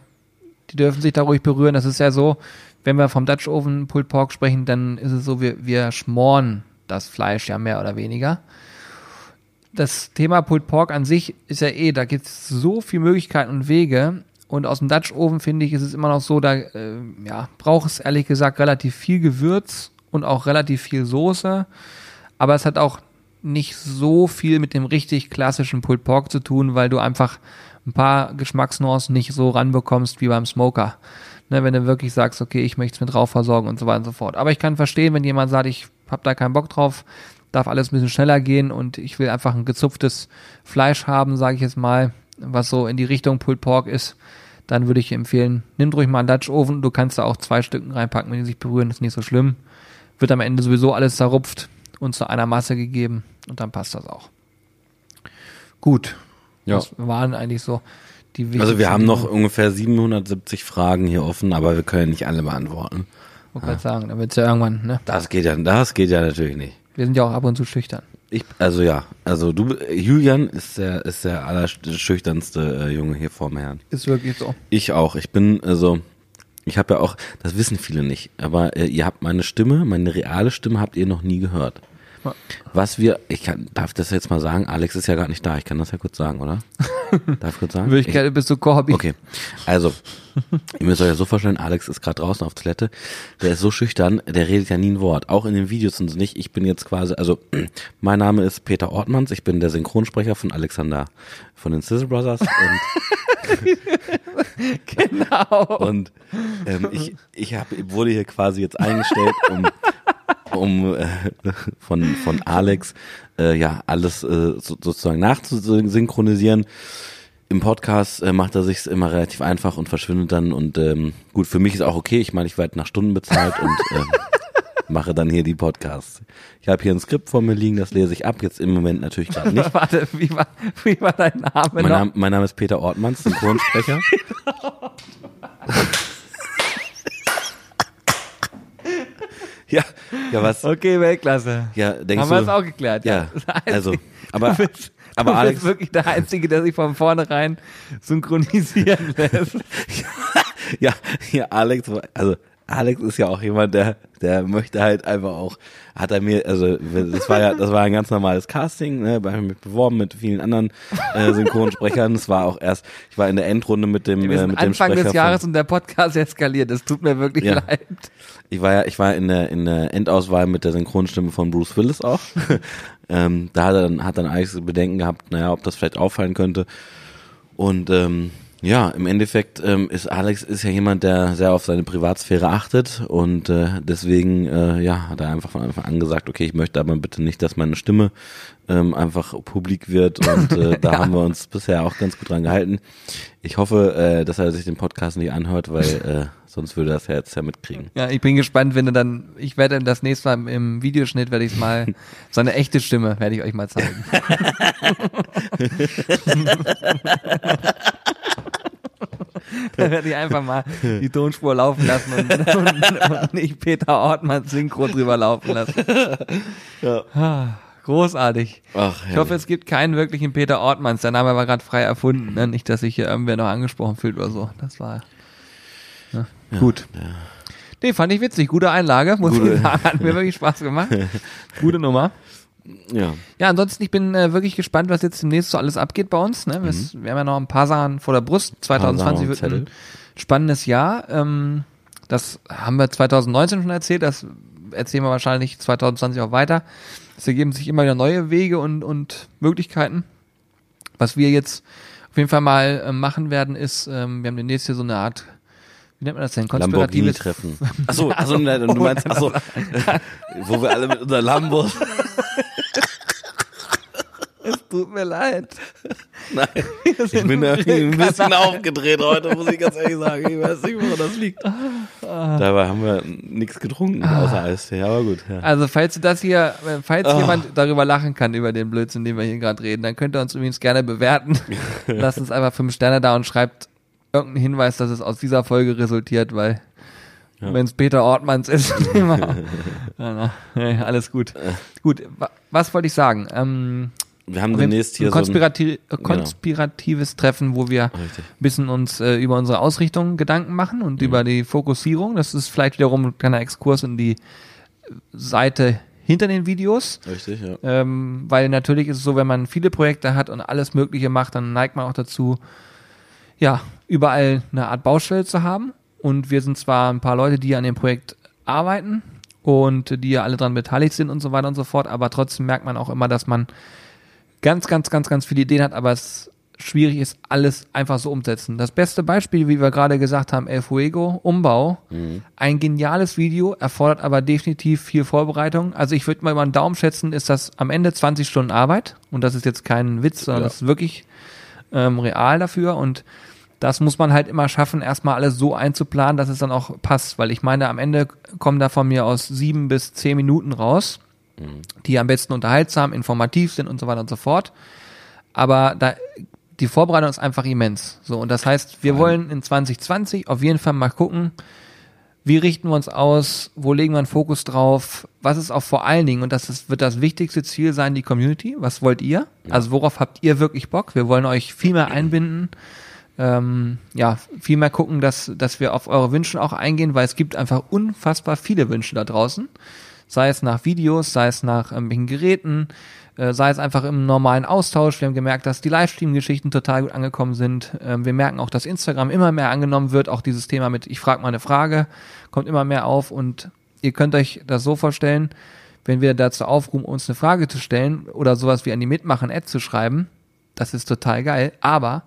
die dürfen sich da ruhig berühren. Das ist ja so, wenn wir vom Dutch Oven Pulled Pork sprechen, dann ist es so, wir, wir schmoren das Fleisch ja mehr oder weniger. Das Thema Pulled Pork an sich ist ja eh, da gibt es so viele Möglichkeiten und Wege. Und aus dem Dutch Oven finde ich, ist es immer noch so, da äh, ja, braucht es ehrlich gesagt relativ viel Gewürz und auch relativ viel Soße. Aber es hat auch nicht so viel mit dem richtig klassischen Pulled Pork zu tun, weil du einfach ein paar Geschmacksnuancen nicht so ranbekommst wie beim Smoker. Ne, wenn du wirklich sagst, okay, ich möchte es mit drauf versorgen und so weiter und so fort. Aber ich kann verstehen, wenn jemand sagt, ich habe da keinen Bock drauf, darf alles ein bisschen schneller gehen und ich will einfach ein gezupftes Fleisch haben, sage ich jetzt mal, was so in die Richtung Pulled Pork ist, dann würde ich empfehlen, nimm ruhig mal einen Dutch Oven, du kannst da auch zwei Stücken reinpacken, wenn die sich berühren, ist nicht so schlimm. Wird am Ende sowieso alles zerrupft und zu einer Masse gegeben und dann passt das auch. Gut. Ja. Das waren eigentlich so die Also wir haben noch ungefähr 770 Fragen hier offen, aber wir können nicht alle beantworten. Wollte gerade sagen, dann wird's ja irgendwann, ne? Das geht ja, das geht ja natürlich nicht. Wir sind ja auch ab und zu schüchtern. Ich, also ja, also du, Julian ist der, ist der allerschüchternste äh, Junge hier vorm Herrn. Ist wirklich so. Ich auch. Ich bin, also, ich habe ja auch, das wissen viele nicht, aber äh, ihr habt meine Stimme, meine reale Stimme habt ihr noch nie gehört. Was wir, ich kann, darf das jetzt mal sagen, Alex ist ja gar nicht da, ich kann das ja kurz sagen, oder? *laughs* Darf ich kurz sagen? Würde ich gerne bis zu Corby. Okay, also, ihr müsst euch ja so vorstellen, Alex ist gerade draußen auf Toilette, der ist so schüchtern, der redet ja nie ein Wort, auch in den Videos und so nicht. Ich bin jetzt quasi, also, *clears throat* mein Name ist Peter Ortmanns, ich bin der Synchronsprecher von Alexander von den Sizzle Brothers und *laughs* Genau. und ähm, ich, ich hab, wurde hier quasi jetzt eingestellt, um, um äh, von, von Alex äh, ja alles äh, so, sozusagen nachzusynchronisieren. Im Podcast äh, macht er sich immer relativ einfach und verschwindet dann. Und ähm, gut, für mich ist auch okay. Ich meine, ich werde nach Stunden bezahlt und ähm, *laughs* mache dann hier die Podcasts. Ich habe hier ein Skript vor mir liegen, das lese ich ab. Jetzt im Moment natürlich gerade nicht. *laughs* Warte, wie war, wie war dein Name Mein noch? Name, mein Name ist Peter Ortmanns, Synchronsprecher. *laughs* ja, ja, was? Okay, Weltklasse. Ja, denkst Haben wir du? das auch geklärt, ja. Ja, also, aber, du bist, aber du Alex, bist wirklich der Einzige, der sich von vornherein synchronisieren *laughs* lässt. ja, ja, Alex, also Alex ist ja auch jemand, der, der möchte halt einfach auch, hat er mir, also das war ja, das war ein ganz normales Casting, ne, bei mich beworben mit vielen anderen äh, Synchronsprechern. Es war auch erst, ich war in der Endrunde mit dem, Wir äh, sind mit dem Anfang Sprecher des Jahres und der Podcast eskaliert. Es tut mir wirklich Ja. leid. Ich war ja, ich war in der, in der Endauswahl mit der Synchronstimme von Bruce Willis auch. *laughs* ähm, da hat er dann, hat dann eigentlich so Bedenken gehabt, naja, ob das vielleicht auffallen könnte. Und ähm, ja, im Endeffekt ähm, ist Alex ist ja jemand, der sehr auf seine Privatsphäre achtet und äh, deswegen äh, ja hat er einfach von Anfang an gesagt, okay, ich möchte aber bitte nicht, dass meine Stimme ähm, einfach publik wird und äh, *laughs* da haben wir uns bisher auch ganz gut dran gehalten. Ich hoffe, äh, dass er sich den Podcast nicht anhört, weil *laughs* äh, sonst würde er das ja jetzt ja mitkriegen. Ja, ich bin gespannt, wenn du dann, ich werde das nächste Mal im, im Videoschnitt, werde ich es mal, *laughs* seine echte Stimme werde ich euch mal zeigen. Dann werde ich einfach mal die Tonspur laufen lassen und, und, und nicht Peter Ortmann Synchro drüber laufen lassen. Ja. Großartig. Ach, Ich hoffe, es gibt keinen wirklichen Peter Ortmanns. Der Name war gerade frei erfunden. Ne? Nicht, dass sich hier irgendwer noch angesprochen fühlt oder so. Das war ne? gut. Nee, fand ich witzig. Gute Einlage, muss Gute- ich sagen. Hat mir wirklich Spaß gemacht. *laughs* Gute Nummer. Ja. Ja, ansonsten, ich bin äh, wirklich gespannt, was jetzt demnächst so alles abgeht bei uns. Ne? Wir, wir haben ja noch ein paar Sachen vor der Brust. 2020 wird ein spannendes Jahr. Ähm, das haben wir 2019 schon erzählt. Das erzählen wir wahrscheinlich 2020 auch weiter. Es ergeben sich immer wieder neue Wege und, und Möglichkeiten. Was wir jetzt auf jeden Fall mal äh, machen werden, ist, ähm, wir haben demnächst hier so eine Art wie nennt man das denn? Lamborghini-Treffen. *laughs* Achso, achso, nein, du meinst, achso, *laughs* wo wir alle mit unseren Lambos. *laughs* Es tut mir leid. Nein, ich bin da ein bisschen aufgedreht heute, muss ich ganz ehrlich sagen. Ich weiß nicht, woran das liegt. Dabei haben wir nichts getrunken, außer Eistee, aber gut. Ja. Also falls du das hier, falls Ah. jemand darüber lachen kann, über den Blödsinn, den wir hier gerade reden, dann könnt ihr uns übrigens gerne bewerten. *laughs* Lasst uns einfach fünf Sterne da und schreibt irgendeinen Hinweis, dass es aus dieser Folge resultiert, weil wenn es Peter Ortmanns ist, *laughs* *laughs* ja, alles gut. Gut, wa was wollte ich sagen? Ähm, Wir haben ein demnächst hier so ein, konspirati konspiratives Treffen, wo wir Richtig. ein bisschen uns äh, über unsere Ausrichtung Gedanken machen und Mhm. über die Fokussierung. Das ist vielleicht wiederum ein kleiner Exkurs in die Seite hinter den Videos. Richtig, ja. Ähm, weil natürlich ist es so, wenn man viele Projekte hat und alles Mögliche macht, dann neigt man auch dazu, ja, überall eine Art Baustelle zu haben. Und wir sind zwar ein paar Leute, die an dem Projekt arbeiten und die ja alle dran beteiligt sind und so weiter und so fort, aber trotzdem merkt man auch immer, dass man ganz, ganz, ganz, ganz viele Ideen hat, aber es schwierig ist, alles einfach so umzusetzen. Das beste Beispiel, wie wir gerade gesagt haben, El Fuego, Umbau. Ein geniales Video, erfordert aber definitiv viel Vorbereitung. Also ich würde mal über einen Daumen schätzen, ist das am Ende 20 Stunden Arbeit. Und das ist jetzt kein Witz, sondern Ja. das ist wirklich ähm, real dafür. Und das muss man halt immer schaffen, erstmal alles so einzuplanen, dass es dann auch passt. Weil ich meine, am Ende kommen da von mir aus sieben bis zehn Minuten raus, die am besten unterhaltsam, informativ sind und so weiter und so fort. Aber da, die Vorbereitung ist einfach immens. So, und das heißt, wir wollen in 2020 auf jeden Fall mal gucken, wie richten wir uns aus, wo legen wir einen Fokus drauf, was ist auch vor allen Dingen, und das ist, wird das wichtigste Ziel sein, die Community, was wollt ihr? Also worauf habt ihr wirklich Bock? Wir wollen euch viel mehr einbinden, ähm, ja, viel mehr gucken, dass, dass wir auf eure Wünsche auch eingehen, weil es gibt einfach unfassbar viele Wünsche da draußen. Sei es nach Videos, sei es nach irgendwelchen Geräten, äh, sei es einfach im normalen Austausch. Wir haben gemerkt, dass die Livestream-Geschichten total gut angekommen sind. Ähm, wir merken auch, dass Instagram immer mehr angenommen wird. Auch dieses Thema mit Ich frage mal eine Frage kommt immer mehr auf und ihr könnt euch das so vorstellen, wenn wir dazu aufrufen, uns eine Frage zu stellen oder sowas wie an die Mitmachen-Ad zu schreiben, das ist total geil. Aber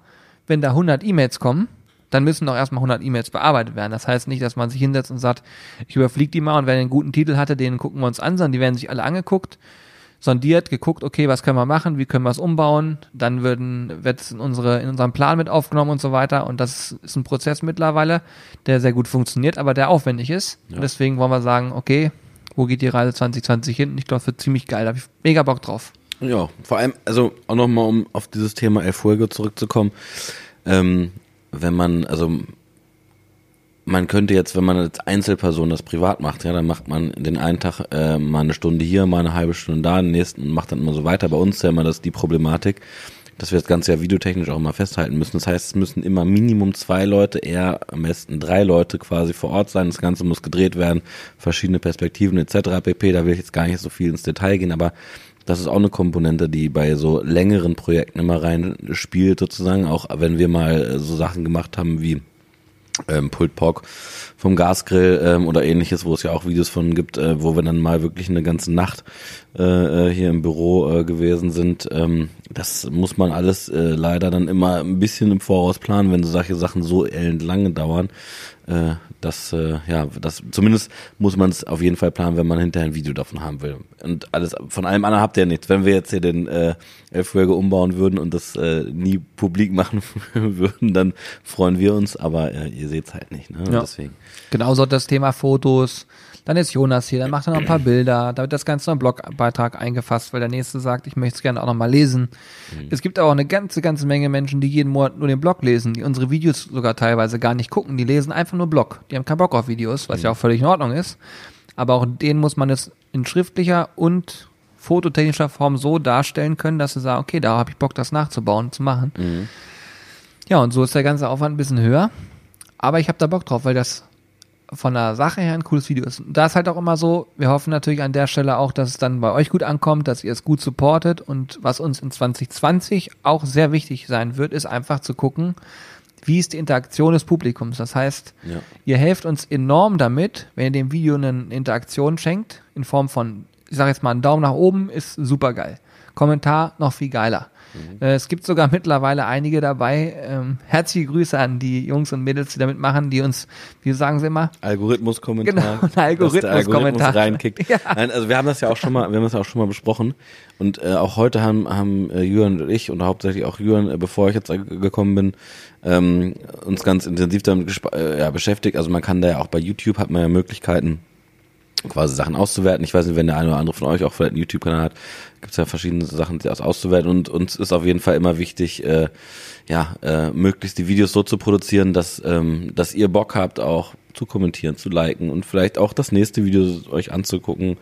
wenn da 100 E-Mails kommen, dann müssen doch erstmal 100 E-Mails bearbeitet werden. Das heißt nicht, dass man sich hinsetzt und sagt, ich überfliege die mal und wer einen guten Titel hatte, den gucken wir uns an, sondern die werden sich alle angeguckt, sondiert, geguckt, okay, was können wir machen, wie können wir es umbauen, dann würden, wird es in, unsere, in unseren Plan mit aufgenommen und so weiter. Und das ist ein Prozess mittlerweile, der sehr gut funktioniert, aber der aufwendig ist. Und deswegen wollen wir sagen, okay, wo geht die Reise 2020 hin? Ich glaube, es wird ziemlich geil, da habe ich mega Bock drauf. Ja, vor allem, also auch nochmal, um auf dieses Thema El Fuego zurückzukommen, ähm, wenn man, also man könnte jetzt, wenn man als Einzelperson das privat macht, ja, dann macht man den einen Tag äh, mal eine Stunde hier, mal eine halbe Stunde da, den nächsten und macht dann immer so weiter. Bei uns ist ja immer das die Problematik, dass wir das Ganze ja videotechnisch auch immer festhalten müssen. Das heißt, es müssen immer Minimum zwei Leute, eher am besten drei Leute quasi vor Ort sein. Das Ganze muss gedreht werden, verschiedene Perspektiven etc. pp. Da will ich jetzt gar nicht so viel ins Detail gehen, aber das ist auch eine Komponente, die bei so längeren Projekten immer reinspielt, sozusagen. Auch wenn wir mal äh, so Sachen gemacht haben wie ähm, Pulled Pork vom Gasgrill ähm, oder ähnliches, wo es ja auch Videos von gibt, äh, wo wir dann mal wirklich eine ganze Nacht äh, äh, hier im Büro äh, gewesen sind. Ähm, das muss man alles äh, leider dann immer ein bisschen im Voraus planen, wenn so solche Sachen so elendlange dauern. Äh, das, äh, ja, das zumindest muss man es auf jeden Fall planen, wenn man hinterher ein Video davon haben will. Und alles von allem anderen habt ihr ja nichts. Wenn wir jetzt hier den äh, Elfwege umbauen würden und das äh, nie publik machen *laughs* würden, dann freuen wir uns, aber äh, ihr seht's halt nicht, ne? Ja. Deswegen. Genauso das Thema Fotos. Dann ist Jonas hier, dann macht er noch ein paar *clears throat* Bilder, da wird das Ganze noch im Blogbeitrag eingefasst, weil der nächste sagt, ich möchte es gerne auch noch mal lesen. Es gibt aber auch eine ganze, ganze Menge Menschen, die jeden Monat nur den Blog lesen, die unsere Videos sogar teilweise gar nicht gucken, die lesen einfach nur Blog. Die haben keinen Bock auf Videos, was ja auch völlig in Ordnung ist. Aber auch denen muss man es in schriftlicher und fototechnischer Form so darstellen können, dass sie sagen, okay, da habe ich Bock, das nachzubauen, zu machen. Ja, und so ist der ganze Aufwand ein bisschen höher. Aber ich habe da Bock drauf, weil das von der Sache her ein cooles Video ist. Und Da ist halt auch immer so, wir hoffen natürlich an der Stelle auch, dass es dann bei euch gut ankommt, dass ihr es gut supportet. Und was uns in 2020 auch sehr wichtig sein wird, ist einfach zu gucken, wie ist die Interaktion des Publikums. Das heißt, Ja. ihr helft uns enorm damit, wenn ihr dem Video eine Interaktion schenkt, in Form von, ich sage jetzt mal, einen Daumen nach oben, ist super geil. Kommentar noch viel geiler. Mhm. Äh, es gibt sogar mittlerweile einige dabei. Ähm, herzliche Grüße an die Jungs und Mädels, die damit machen, die uns, wie sagen sie immer, Algorithmus-Kommentar. Genau, *laughs* ein Algorithmus-Kommentar. reinkickt. *laughs* Ja. Nein, also wir haben das ja auch schon mal, wir haben das ja auch schon mal besprochen. Und äh, auch heute haben, haben äh, Jürgen und ich und hauptsächlich auch Jürgen, äh, bevor ich jetzt gekommen bin, ähm, uns ganz intensiv damit äh, ja, beschäftigt. Also man kann da ja auch bei YouTube hat man ja Möglichkeiten, quasi Sachen auszuwerten. Ich weiß nicht, wenn der eine oder andere von euch auch vielleicht einen YouTube-Kanal hat, gibt es ja verschiedene Sachen, die aus auszuwerten. Und uns ist auf jeden Fall immer wichtig, äh, ja, äh, möglichst die Videos so zu produzieren, dass, ähm, dass ihr Bock habt, auch zu kommentieren, zu liken und vielleicht auch das nächste Video euch anzugucken.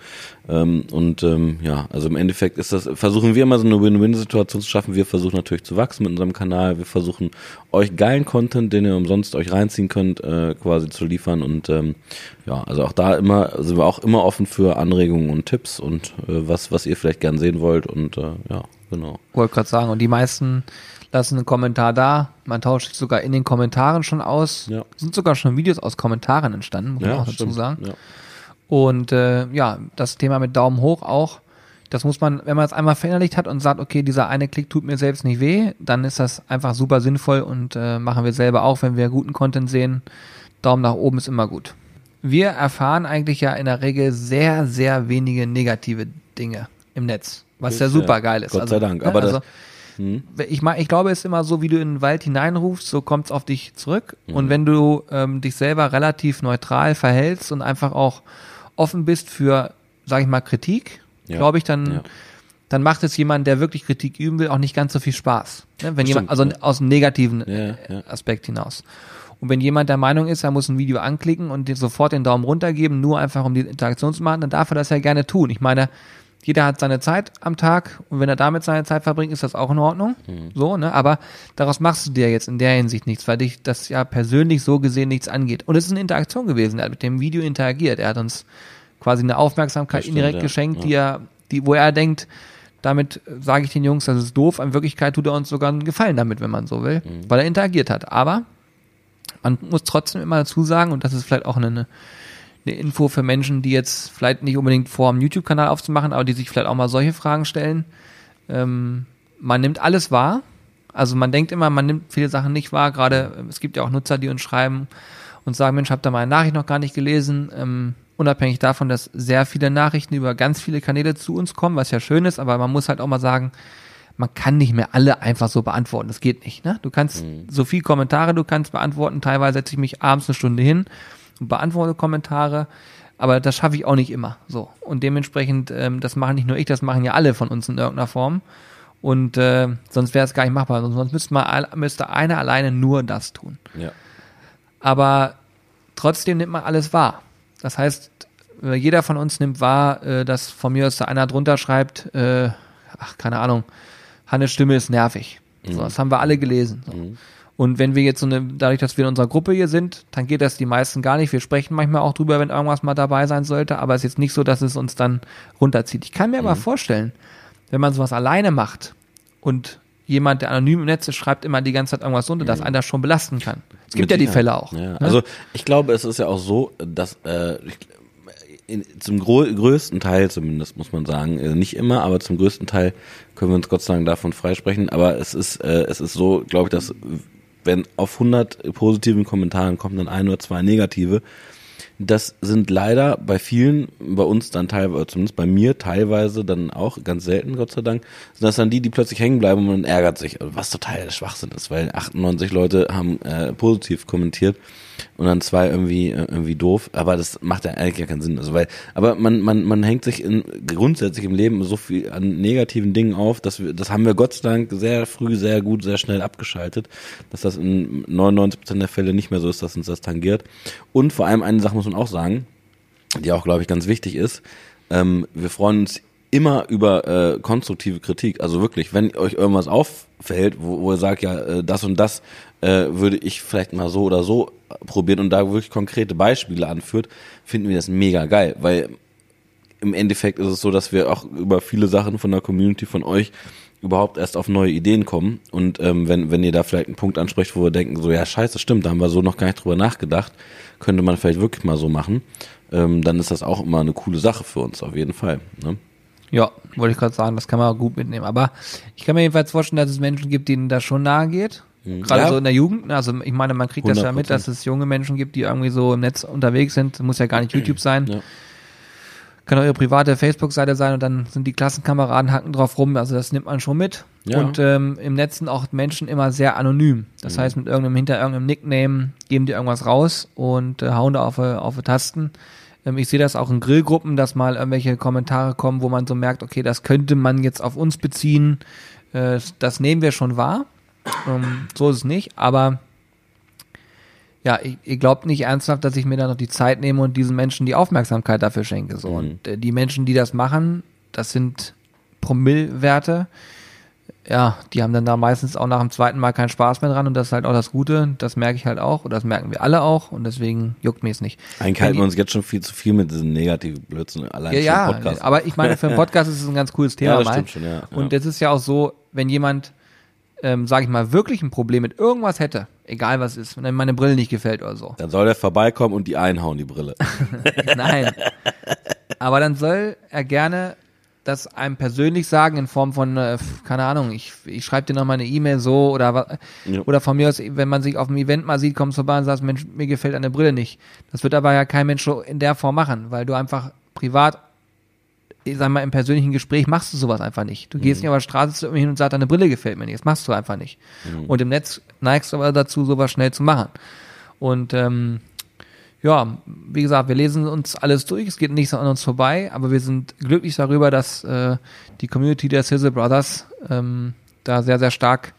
Ähm, und ähm, ja, also im Endeffekt ist das, versuchen wir immer so eine Win-Win-Situation zu schaffen. Wir versuchen natürlich zu wachsen mit unserem Kanal. Wir versuchen euch geilen Content, den ihr umsonst euch reinziehen könnt, äh, quasi zu liefern. Und ähm, ja, also auch da immer sind wir auch immer offen für Anregungen und Tipps und äh, was, was ihr vielleicht gern sehen wollt. Und äh, ja, genau. Wollte gerade sagen. Und die meisten lassen einen Kommentar da. Man tauscht sich sogar in den Kommentaren schon aus. Ja. Sind sogar schon Videos aus Kommentaren entstanden, muss man auch dazu stimmt. sagen. Ja. Und äh, ja, das Thema mit Daumen hoch auch. Das muss man, wenn man es einmal verinnerlicht hat und sagt, okay, dieser eine Klick tut mir selbst nicht weh, dann ist das einfach super sinnvoll und äh, machen wir selber auch, wenn wir guten Content sehen. Daumen nach oben ist immer gut. Wir erfahren eigentlich ja in der Regel sehr, sehr wenige negative Dinge im Netz, was ja super geil ist. Gott sei Dank. ne, Aber das- also, ich, mein, ich glaube, es ist immer so, wie du in den Wald hineinrufst, so kommt es auf dich zurück. Mhm. Und wenn du ähm, dich selber relativ neutral verhältst und einfach auch offen bist für, sag ich mal, Kritik, Ja. glaube ich, dann, Ja. dann macht es jemand, der wirklich Kritik üben will, auch nicht ganz so viel Spaß. Ne? Wenn jemand, also Stimmt, aus dem negativen Ja, ja. Aspekt hinaus. Und wenn jemand der Meinung ist, er muss ein Video anklicken und dir sofort den Daumen runter geben, nur einfach um die Interaktion zu machen, dann darf er das ja gerne tun. Ich meine, jeder hat seine Zeit am Tag und wenn er damit seine Zeit verbringt, ist das auch in Ordnung. So, ne? Aber daraus machst du dir jetzt in der Hinsicht nichts, weil dich das ja persönlich so gesehen nichts angeht. Und es ist eine Interaktion gewesen. Er hat mit dem Video interagiert. Er hat uns quasi eine Aufmerksamkeit stimmt, indirekt ja. geschenkt, die er, die, wo er denkt, damit sage ich den Jungs, das ist doof. In Wirklichkeit tut er uns sogar einen Gefallen damit, wenn man so will, weil er interagiert hat. Aber man muss trotzdem immer dazu sagen, und das ist vielleicht auch eine, eine Info für Menschen, die jetzt vielleicht nicht unbedingt vor, einen YouTube-Kanal aufzumachen, aber die sich vielleicht auch mal solche Fragen stellen. Ähm, man nimmt alles wahr. Also man denkt immer, man nimmt viele Sachen nicht wahr. Gerade äh, es gibt ja auch Nutzer, die uns schreiben und sagen, Mensch, habt ihr meine Nachricht noch gar nicht gelesen. Ähm, unabhängig davon, dass sehr viele Nachrichten über ganz viele Kanäle zu uns kommen, was ja schön ist, aber man muss halt auch mal sagen, man kann nicht mehr alle einfach so beantworten. Das geht nicht. Ne? Du kannst so viel Kommentare du kannst beantworten. Teilweise setze ich mich abends eine Stunde hin und beantworte Kommentare. Aber das schaffe ich auch nicht immer. So. Und dementsprechend, ähm, das machen nicht nur ich, das machen ja alle von uns in irgendeiner Form. Und äh, sonst wäre es gar nicht machbar. Sonst müsste, man, müsste einer alleine nur das tun. Ja. Aber trotzdem nimmt man alles wahr. Das heißt, äh, jeder von uns nimmt wahr, äh, dass von mir aus da einer drunter schreibt, äh, ach, keine Ahnung, Hannes Stimme ist nervig. So, das haben wir alle gelesen. So. Und wenn wir jetzt so eine, dadurch, dass wir in unserer Gruppe hier sind, dann geht das die meisten gar nicht. Wir sprechen manchmal auch drüber, wenn irgendwas mal dabei sein sollte, aber es ist jetzt nicht so, dass es uns dann runterzieht. Ich kann mir aber vorstellen, wenn man sowas alleine macht und jemand, der anonym im Netz ist, schreibt immer die ganze Zeit irgendwas runter, dass einen das schon belasten kann. Es gibt Mit ja die. Fälle auch. Ja. ne? Also ich glaube, es ist ja auch so, dass äh, ich, in, zum größten Teil zumindest muss man sagen, äh, nicht immer, aber zum größten Teil können wir uns Gott sei Dank davon freisprechen. Aber es ist äh, es ist so, glaube ich, dass wenn auf 100 positiven Kommentaren kommen dann ein oder zwei negative, das sind leider bei vielen, bei uns dann teilweise, zumindest bei mir teilweise dann auch, ganz selten, Gott sei Dank, sind das dann die, die plötzlich hängen bleiben und man ärgert sich, was total Schwachsinn ist, weil 98 Leute haben äh, positiv kommentiert und dann zwei irgendwie äh, irgendwie doof, aber das macht ja eigentlich gar keinen Sinn. Also weil, aber man man man hängt sich in, grundsätzlich im Leben so viel an negativen Dingen auf, dass wir, das haben wir Gott sei Dank sehr früh, sehr gut, sehr schnell abgeschaltet, dass das in 99% der Fälle nicht mehr so ist, dass uns das tangiert. Und vor allem eine Sache muss man auch sagen, die auch glaube ich ganz wichtig ist. Ähm, wir freuen uns immer über äh, konstruktive Kritik. Also wirklich, wenn euch irgendwas auffällt, wo, wo ihr sagt, ja, äh, das und das äh, würde ich vielleicht mal so oder so probieren und da wirklich konkrete Beispiele anführt, finden wir das mega geil, weil im Endeffekt ist es so, dass wir auch über viele Sachen von der Community von euch überhaupt erst auf neue Ideen kommen. Und ähm, wenn, wenn ihr da vielleicht einen Punkt ansprecht, wo wir denken, so ja, scheiße, stimmt, da haben wir so noch gar nicht drüber nachgedacht, könnte man vielleicht wirklich mal so machen, ähm, dann ist das auch immer eine coole Sache für uns, auf jeden Fall. Ne? Ja, wollte ich gerade sagen, das kann man auch gut mitnehmen. Aber ich kann mir jedenfalls vorstellen, dass es Menschen gibt, denen das schon nahe geht. Gerade Ja. so in der Jugend. Also ich meine, man kriegt das ja mit, 100%. dass es junge Menschen gibt, die irgendwie so im Netz unterwegs sind. Muss ja gar nicht YouTube sein. Ja. Kann auch ihre private Facebook-Seite sein und dann sind die Klassenkameraden hacken drauf rum. Also das nimmt man schon mit. Ja. Und ähm, im Netz sind auch Menschen immer sehr anonym. Mhm. Das heißt, mit irgendeinem hinter irgendeinem Nickname geben die irgendwas raus und äh, hauen da auf, äh, auf die Tasten. Ähm, ich sehe das auch in Grillgruppen, dass mal irgendwelche Kommentare kommen, wo man so merkt, okay, das könnte man jetzt auf uns beziehen. Äh, das nehmen wir schon wahr. Ähm, so ist es nicht, aber ja, ich, ihr glaubt nicht ernsthaft, dass ich mir da noch die Zeit nehme und diesen Menschen die Aufmerksamkeit dafür schenke. So. Und äh, die Menschen, die das machen, das sind Promillwerte. Ja, die haben dann da meistens auch nach dem zweiten Mal keinen Spaß mehr dran und das ist halt auch das Gute. Das merke ich halt auch und das merken wir alle auch und deswegen juckt mir es nicht. Eigentlich halten wir uns jetzt schon viel zu viel mit diesen negativen Blödsinn allein ja, ja, Podcast. aber ich meine, für einen *laughs* Podcast ist es ein ganz cooles Thema Ja, das mal. stimmt schon, ja, ja. Und es ist ja auch so, wenn jemand, ähm, sage ich mal, wirklich ein Problem mit irgendwas hätte, egal was ist, wenn ihm meine Brille nicht gefällt oder so. Dann soll der vorbeikommen und die einhauen, die Brille. *laughs* Nein. Aber dann soll er gerne das einem persönlich sagen in Form von, äh, keine Ahnung, ich, ich schreibe dir noch mal eine E-Mail so oder Ja. oder von mir aus, wenn man sich auf dem Event mal sieht, kommst du vorbei und sagst, Mensch, mir gefällt eine Brille nicht. Das wird aber ja kein Mensch so in der Form machen, weil du einfach privat, sag mal, im persönlichen Gespräch machst du sowas einfach nicht. Du gehst nicht auf der Straße zu hin und sagst, deine Brille gefällt mir nicht. Das machst du einfach nicht. Und im Netz neigst du aber dazu, sowas schnell zu machen. Und ähm, ja, wie gesagt, wir lesen uns alles durch, es geht nichts an uns vorbei, aber wir sind glücklich darüber, dass äh, die Community der Sizzle Brothers ähm, da sehr, sehr stark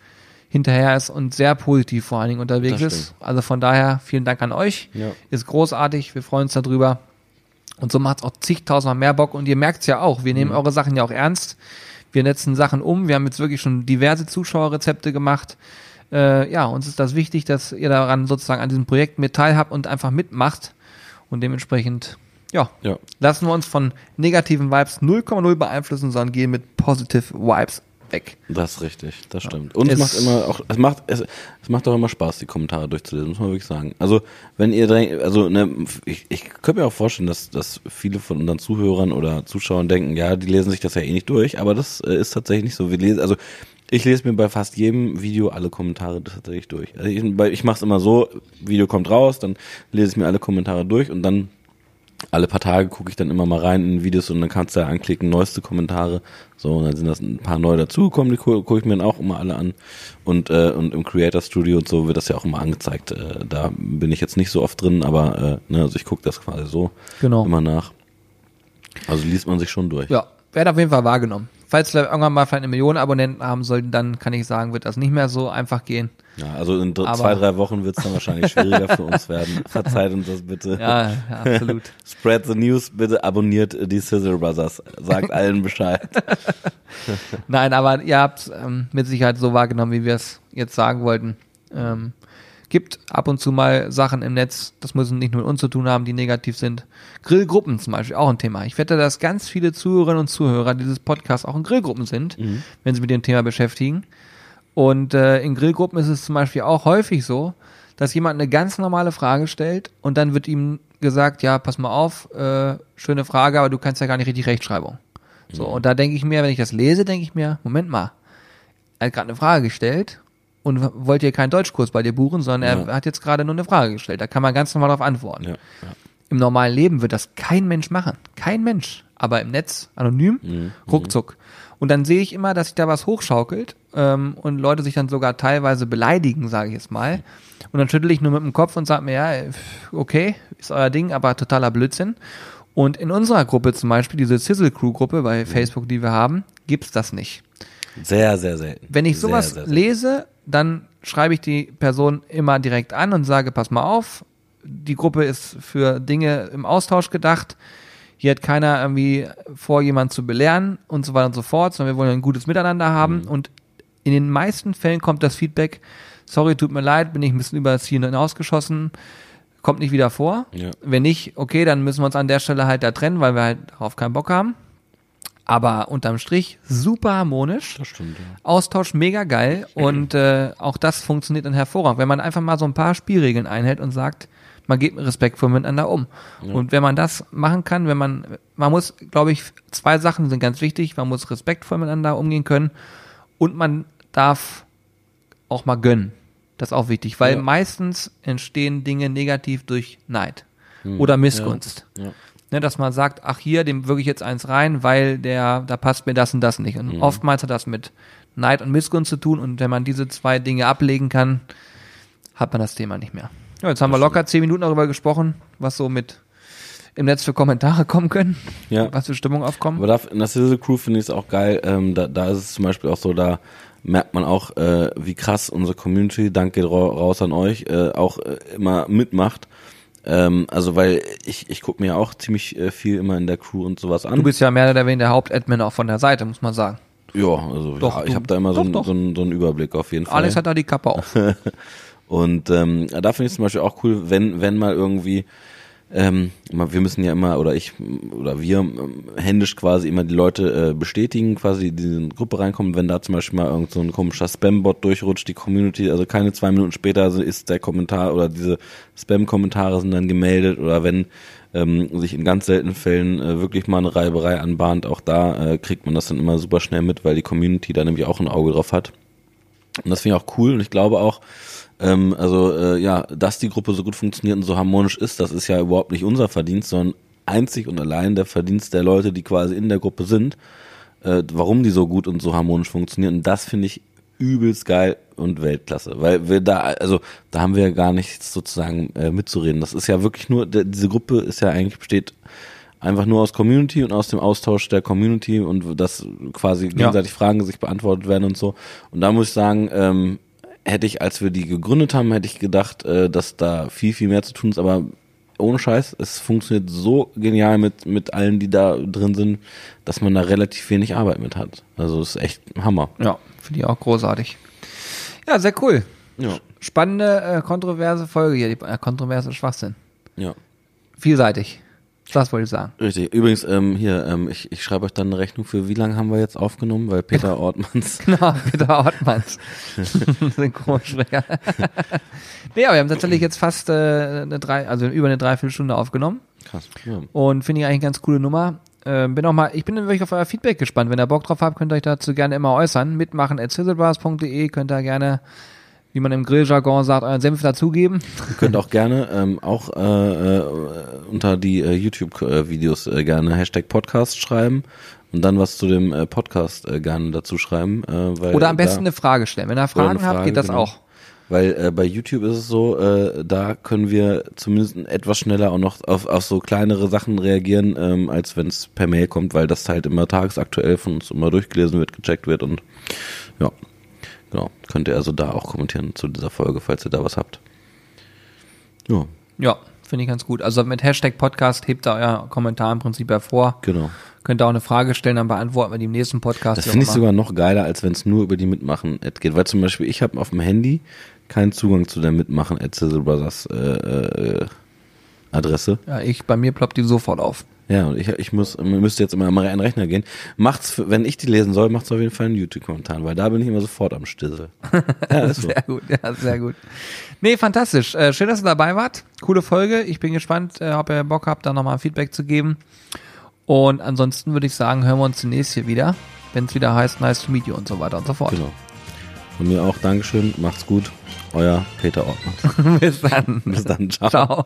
hinterher ist und sehr positiv vor allen Dingen unterwegs ist. Also von daher vielen Dank an euch. Ja. Ist großartig, wir freuen uns darüber. Und so macht es auch zigtausendmal mehr Bock. Und ihr merkt es ja auch, wir Mhm. nehmen eure Sachen ja auch ernst. Wir setzen Sachen um. Wir haben jetzt wirklich schon diverse Zuschauerrezepte gemacht. Äh, ja, uns ist das wichtig, dass ihr daran sozusagen an diesem Projekt mit teilhabt und einfach mitmacht. Und dementsprechend, ja, Ja. lassen wir uns von negativen Vibes 0,0 beeinflussen, sondern gehen mit positive Vibes weg. Das ist richtig, das stimmt. Und es, Es- macht immer auch, es macht, es, es macht auch immer Spaß, die Kommentare durchzulesen, muss man wirklich sagen. Also, wenn ihr denkt, also, ne, ich, ich könnte mir auch vorstellen, dass, dass viele von unseren Zuhörern oder Zuschauern denken, ja, die lesen sich das ja eh nicht durch, aber das äh, ist tatsächlich nicht so. Wir lesen, also, ich lese mir bei fast jedem Video alle Kommentare tatsächlich durch. Also ich, ich mache es immer so, Video kommt raus, dann lese ich mir alle Kommentare durch und dann alle paar Tage gucke ich dann immer mal rein in Videos und dann kannst du ja anklicken, neueste Kommentare. So, und dann sind das ein paar neue dazugekommen, die gu- gucke ich mir dann auch immer alle an. Und, äh, und im Creator Studio und so wird das ja auch immer angezeigt. Äh, da bin ich jetzt nicht so oft drin, aber äh, ne, also ich gucke das quasi so Genau. immer nach. Also liest man sich schon durch. Ja, werden auf jeden Fall wahrgenommen. Falls wir irgendwann mal vielleicht eine Million Abonnenten haben sollten, dann kann ich sagen, wird das nicht mehr so einfach gehen. Ja, also in Aber- zwei, drei Wochen wird es dann wahrscheinlich schwieriger für uns werden. *laughs* Verzeiht uns das bitte. Ja, ja absolut. *laughs* Spread the news, bitte abonniert die Sizzle Brothers. Sagt allen Bescheid. *laughs* Nein, aber ihr habt ähm, mit Sicherheit so wahrgenommen, wie wir es jetzt sagen wollten. Ähm, gibt ab und zu mal Sachen im Netz, das müssen nicht nur mit uns zu tun haben, die negativ sind. Grillgruppen zum Beispiel, auch ein Thema. Ich wette, dass ganz viele Zuhörerinnen und Zuhörer dieses Podcasts auch in Grillgruppen sind, wenn sie mit dem Thema beschäftigen. Und äh, in Grillgruppen ist es zum Beispiel auch häufig so, dass jemand eine ganz normale Frage stellt und dann wird ihm gesagt, ja, pass mal auf, äh, schöne Frage, aber du kannst ja gar nicht richtig Rechtschreibung. So, und da denke ich mir, wenn ich das lese, denke ich mir, Moment mal, er hat gerade eine Frage gestellt und wollte hier keinen Deutschkurs bei dir buchen, sondern er Ja. hat jetzt gerade nur eine Frage gestellt. Da kann man ganz normal darauf antworten. Ja, ja. Im normalen Leben wird das kein Mensch machen. Kein Mensch. Aber im Netz, anonym, Mhm. ruckzuck. Und dann sehe ich immer, dass sich da was hochschaukelt ähm, und Leute sich dann sogar teilweise beleidigen, sage ich jetzt mal. Und dann schüttel ich nur mit dem Kopf und sage mir, ja, okay, ist euer Ding, aber totaler Blödsinn. Und in unserer Gruppe zum Beispiel, diese Sizzle Crew Gruppe bei Facebook, die wir haben, gibt's das nicht. Sehr, sehr selten. Wenn ich sehr, sowas sehr selten. lese, dann schreibe ich die Person immer direkt an und sage, pass mal auf, die Gruppe ist für Dinge im Austausch gedacht. Hier hat keiner irgendwie vor, jemanden zu belehren und so weiter und so fort, sondern wir wollen ein gutes Miteinander haben. Mhm. Und in den meisten Fällen kommt das Feedback, sorry, tut mir leid, bin ich ein bisschen über das Ziel hinausgeschossen, kommt nicht wieder vor. Ja. Wenn nicht, okay, dann müssen wir uns an der Stelle halt da trennen, weil wir halt darauf keinen Bock haben. Aber unterm Strich super harmonisch. Das stimmt, ja. Austausch mega geil und äh, auch das funktioniert dann hervorragend, wenn man einfach mal so ein paar Spielregeln einhält und sagt, man geht respektvoll miteinander um. Und wenn man das machen kann, wenn man, man muss, glaube ich, zwei Sachen sind ganz wichtig. Man muss respektvoll miteinander umgehen können und man darf auch mal gönnen. Das ist auch wichtig, weil Ja. meistens entstehen Dinge negativ durch Neid oder Missgunst. Hm. Ja. Ne, dass man sagt, ach hier, dem wirke ich jetzt eins rein, weil der, da passt mir das und das nicht. Mhm. Und oftmals hat das mit Neid und Missgunst zu tun und wenn man diese zwei Dinge ablegen kann, hat man das Thema nicht mehr. Ja, jetzt haben wir locker zehn Minuten darüber gesprochen, was so mit im Netz für Kommentare *laughs* kommen können, Ja. was für Stimmung aufkommen. Aber da, in der Sizzle Crew finde ich es auch geil. Ähm, da, da ist es zum Beispiel auch so, da merkt man auch, äh, wie krass unsere Community, danke ra raus an euch, äh, auch äh, immer mitmacht. Ähm, also weil ich, ich gucke mir auch ziemlich äh, viel immer in der Crew und sowas an. Du bist ja mehr oder weniger der Hauptadmin auch von der Seite, muss man sagen. ja, also Doch, ja, ich habe da immer so, doch, einen- doch. so, einen- so einen Überblick auf jeden Fall. Alex hat da die Kappe auf. *laughs* Und ähm, da finde ich zum Beispiel auch cool, wenn, wenn mal irgendwie, ähm, wir müssen ja immer, oder ich, oder wir ähm, händisch quasi immer die Leute äh, bestätigen, quasi die in die Gruppe reinkommen, wenn da zum Beispiel mal irgend so ein komischer Spam-Bot durchrutscht, die Community, also keine zwei Minuten später ist der Kommentar oder diese Spam-Kommentare sind dann gemeldet oder wenn ähm, sich in ganz seltenen Fällen äh, wirklich mal eine Reiberei anbahnt, auch da äh, kriegt man das dann immer super schnell mit, weil die Community da nämlich auch ein Auge drauf hat. Und das finde ich auch cool und ich glaube auch, ähm, also äh, ja, dass die Gruppe so gut funktioniert und so harmonisch ist, das ist ja überhaupt nicht unser Verdienst, sondern einzig und allein der Verdienst der Leute, die quasi in der Gruppe sind, äh, warum die so gut und so harmonisch funktionieren. Und das finde ich übelst geil und Weltklasse, weil wir da, also da haben wir ja gar nichts sozusagen äh, mitzureden. Das ist ja wirklich nur, der, diese Gruppe ist ja eigentlich besteht einfach nur aus Community und aus dem Austausch der Community und dass quasi gegenseitig Fragen sich beantwortet werden und so. Und da muss ich sagen, ähm, hätte ich, als wir die gegründet haben, hätte ich gedacht, äh, dass da viel, viel mehr zu tun ist, aber ohne Scheiß, es funktioniert so genial mit, mit allen, die da drin sind, dass man da relativ wenig Arbeit mit hat. Also es ist echt ein Hammer. Ja, finde ich auch großartig. Ja, sehr cool. Ja. Spannende, äh, kontroverse Folge hier, die äh, kontroverse Schwachsinn. Ja. Vielseitig. Das wollte ich sagen. Richtig. Übrigens, ähm, hier, ähm, ich, ich schreibe euch dann eine Rechnung für wie lange haben wir jetzt aufgenommen, weil Peter Ortmanns *laughs* Genau, Peter Ortmanns. *laughs* Synchronsprecher. nee, aber wir haben tatsächlich jetzt fast äh, eine drei, also über eine Dreiviertelstunde aufgenommen. krass. Ja. Und finde ich eigentlich eine ganz coole Nummer. Ähm, bin auch mal, ich bin wirklich auf euer Feedback gespannt. Wenn ihr Bock drauf habt, könnt ihr euch dazu gerne immer äußern. Mitmachen at könnt ihr gerne, wie man im Grilljargon sagt, euren Senf dazugeben. Ihr könnt auch gerne ähm, auch äh, äh, unter die äh, YouTube-Videos äh, gerne Hashtag Podcast schreiben und dann was zu dem äh, Podcast äh, gerne dazu schreiben. Äh, Oder am besten da, eine Frage stellen. Wenn ihr Fragen eine habt, Frage, geht das genau. auch. Weil äh, bei YouTube ist es so, äh, da können wir zumindest etwas schneller auch noch auf, auf so kleinere Sachen reagieren, ähm, als wenn es per Mail kommt, weil das halt immer tagesaktuell von uns immer durchgelesen wird, gecheckt wird und ja, genau. Könnt ihr also da auch kommentieren zu dieser Folge, falls ihr da was habt. Ja, Ja, finde ich ganz gut. Also mit Hashtag Podcast hebt da euer Kommentar im Prinzip hervor. genau. Könnt ihr auch eine Frage stellen, dann beantworten wir die im nächsten Podcast. Das finde ich sogar noch geiler, als wenn es nur über die Mitmachen-Ad geht. Weil zum Beispiel ich habe auf dem Handy keinen Zugang zu der Mitmachen-Ad Sizzle Brothers äh, äh, Adresse. Ja, ich, bei mir ploppt die sofort auf. Ja, und ich, ich muss, müsste jetzt immer an meinen Rechner gehen. Macht's, wenn ich die lesen soll, macht's auf jeden Fall einen YouTube-Kommentar, weil da bin ich immer sofort am Stissel. *laughs* Ja, ist so. Sehr gut, ja, sehr gut. Nee, fantastisch. Äh, schön, dass ihr dabei wart. Coole Folge. Ich bin gespannt, äh, ob ihr Bock habt, da nochmal Feedback zu geben. Und ansonsten würde ich sagen, hören wir uns zunächst hier wieder, wenn es wieder heißt, nice to meet you und so weiter und so fort. Genau. Von mir auch Dankeschön, macht's gut. Euer Peter Ortmann. *laughs* Bis dann. Bis dann, ciao. Ciao.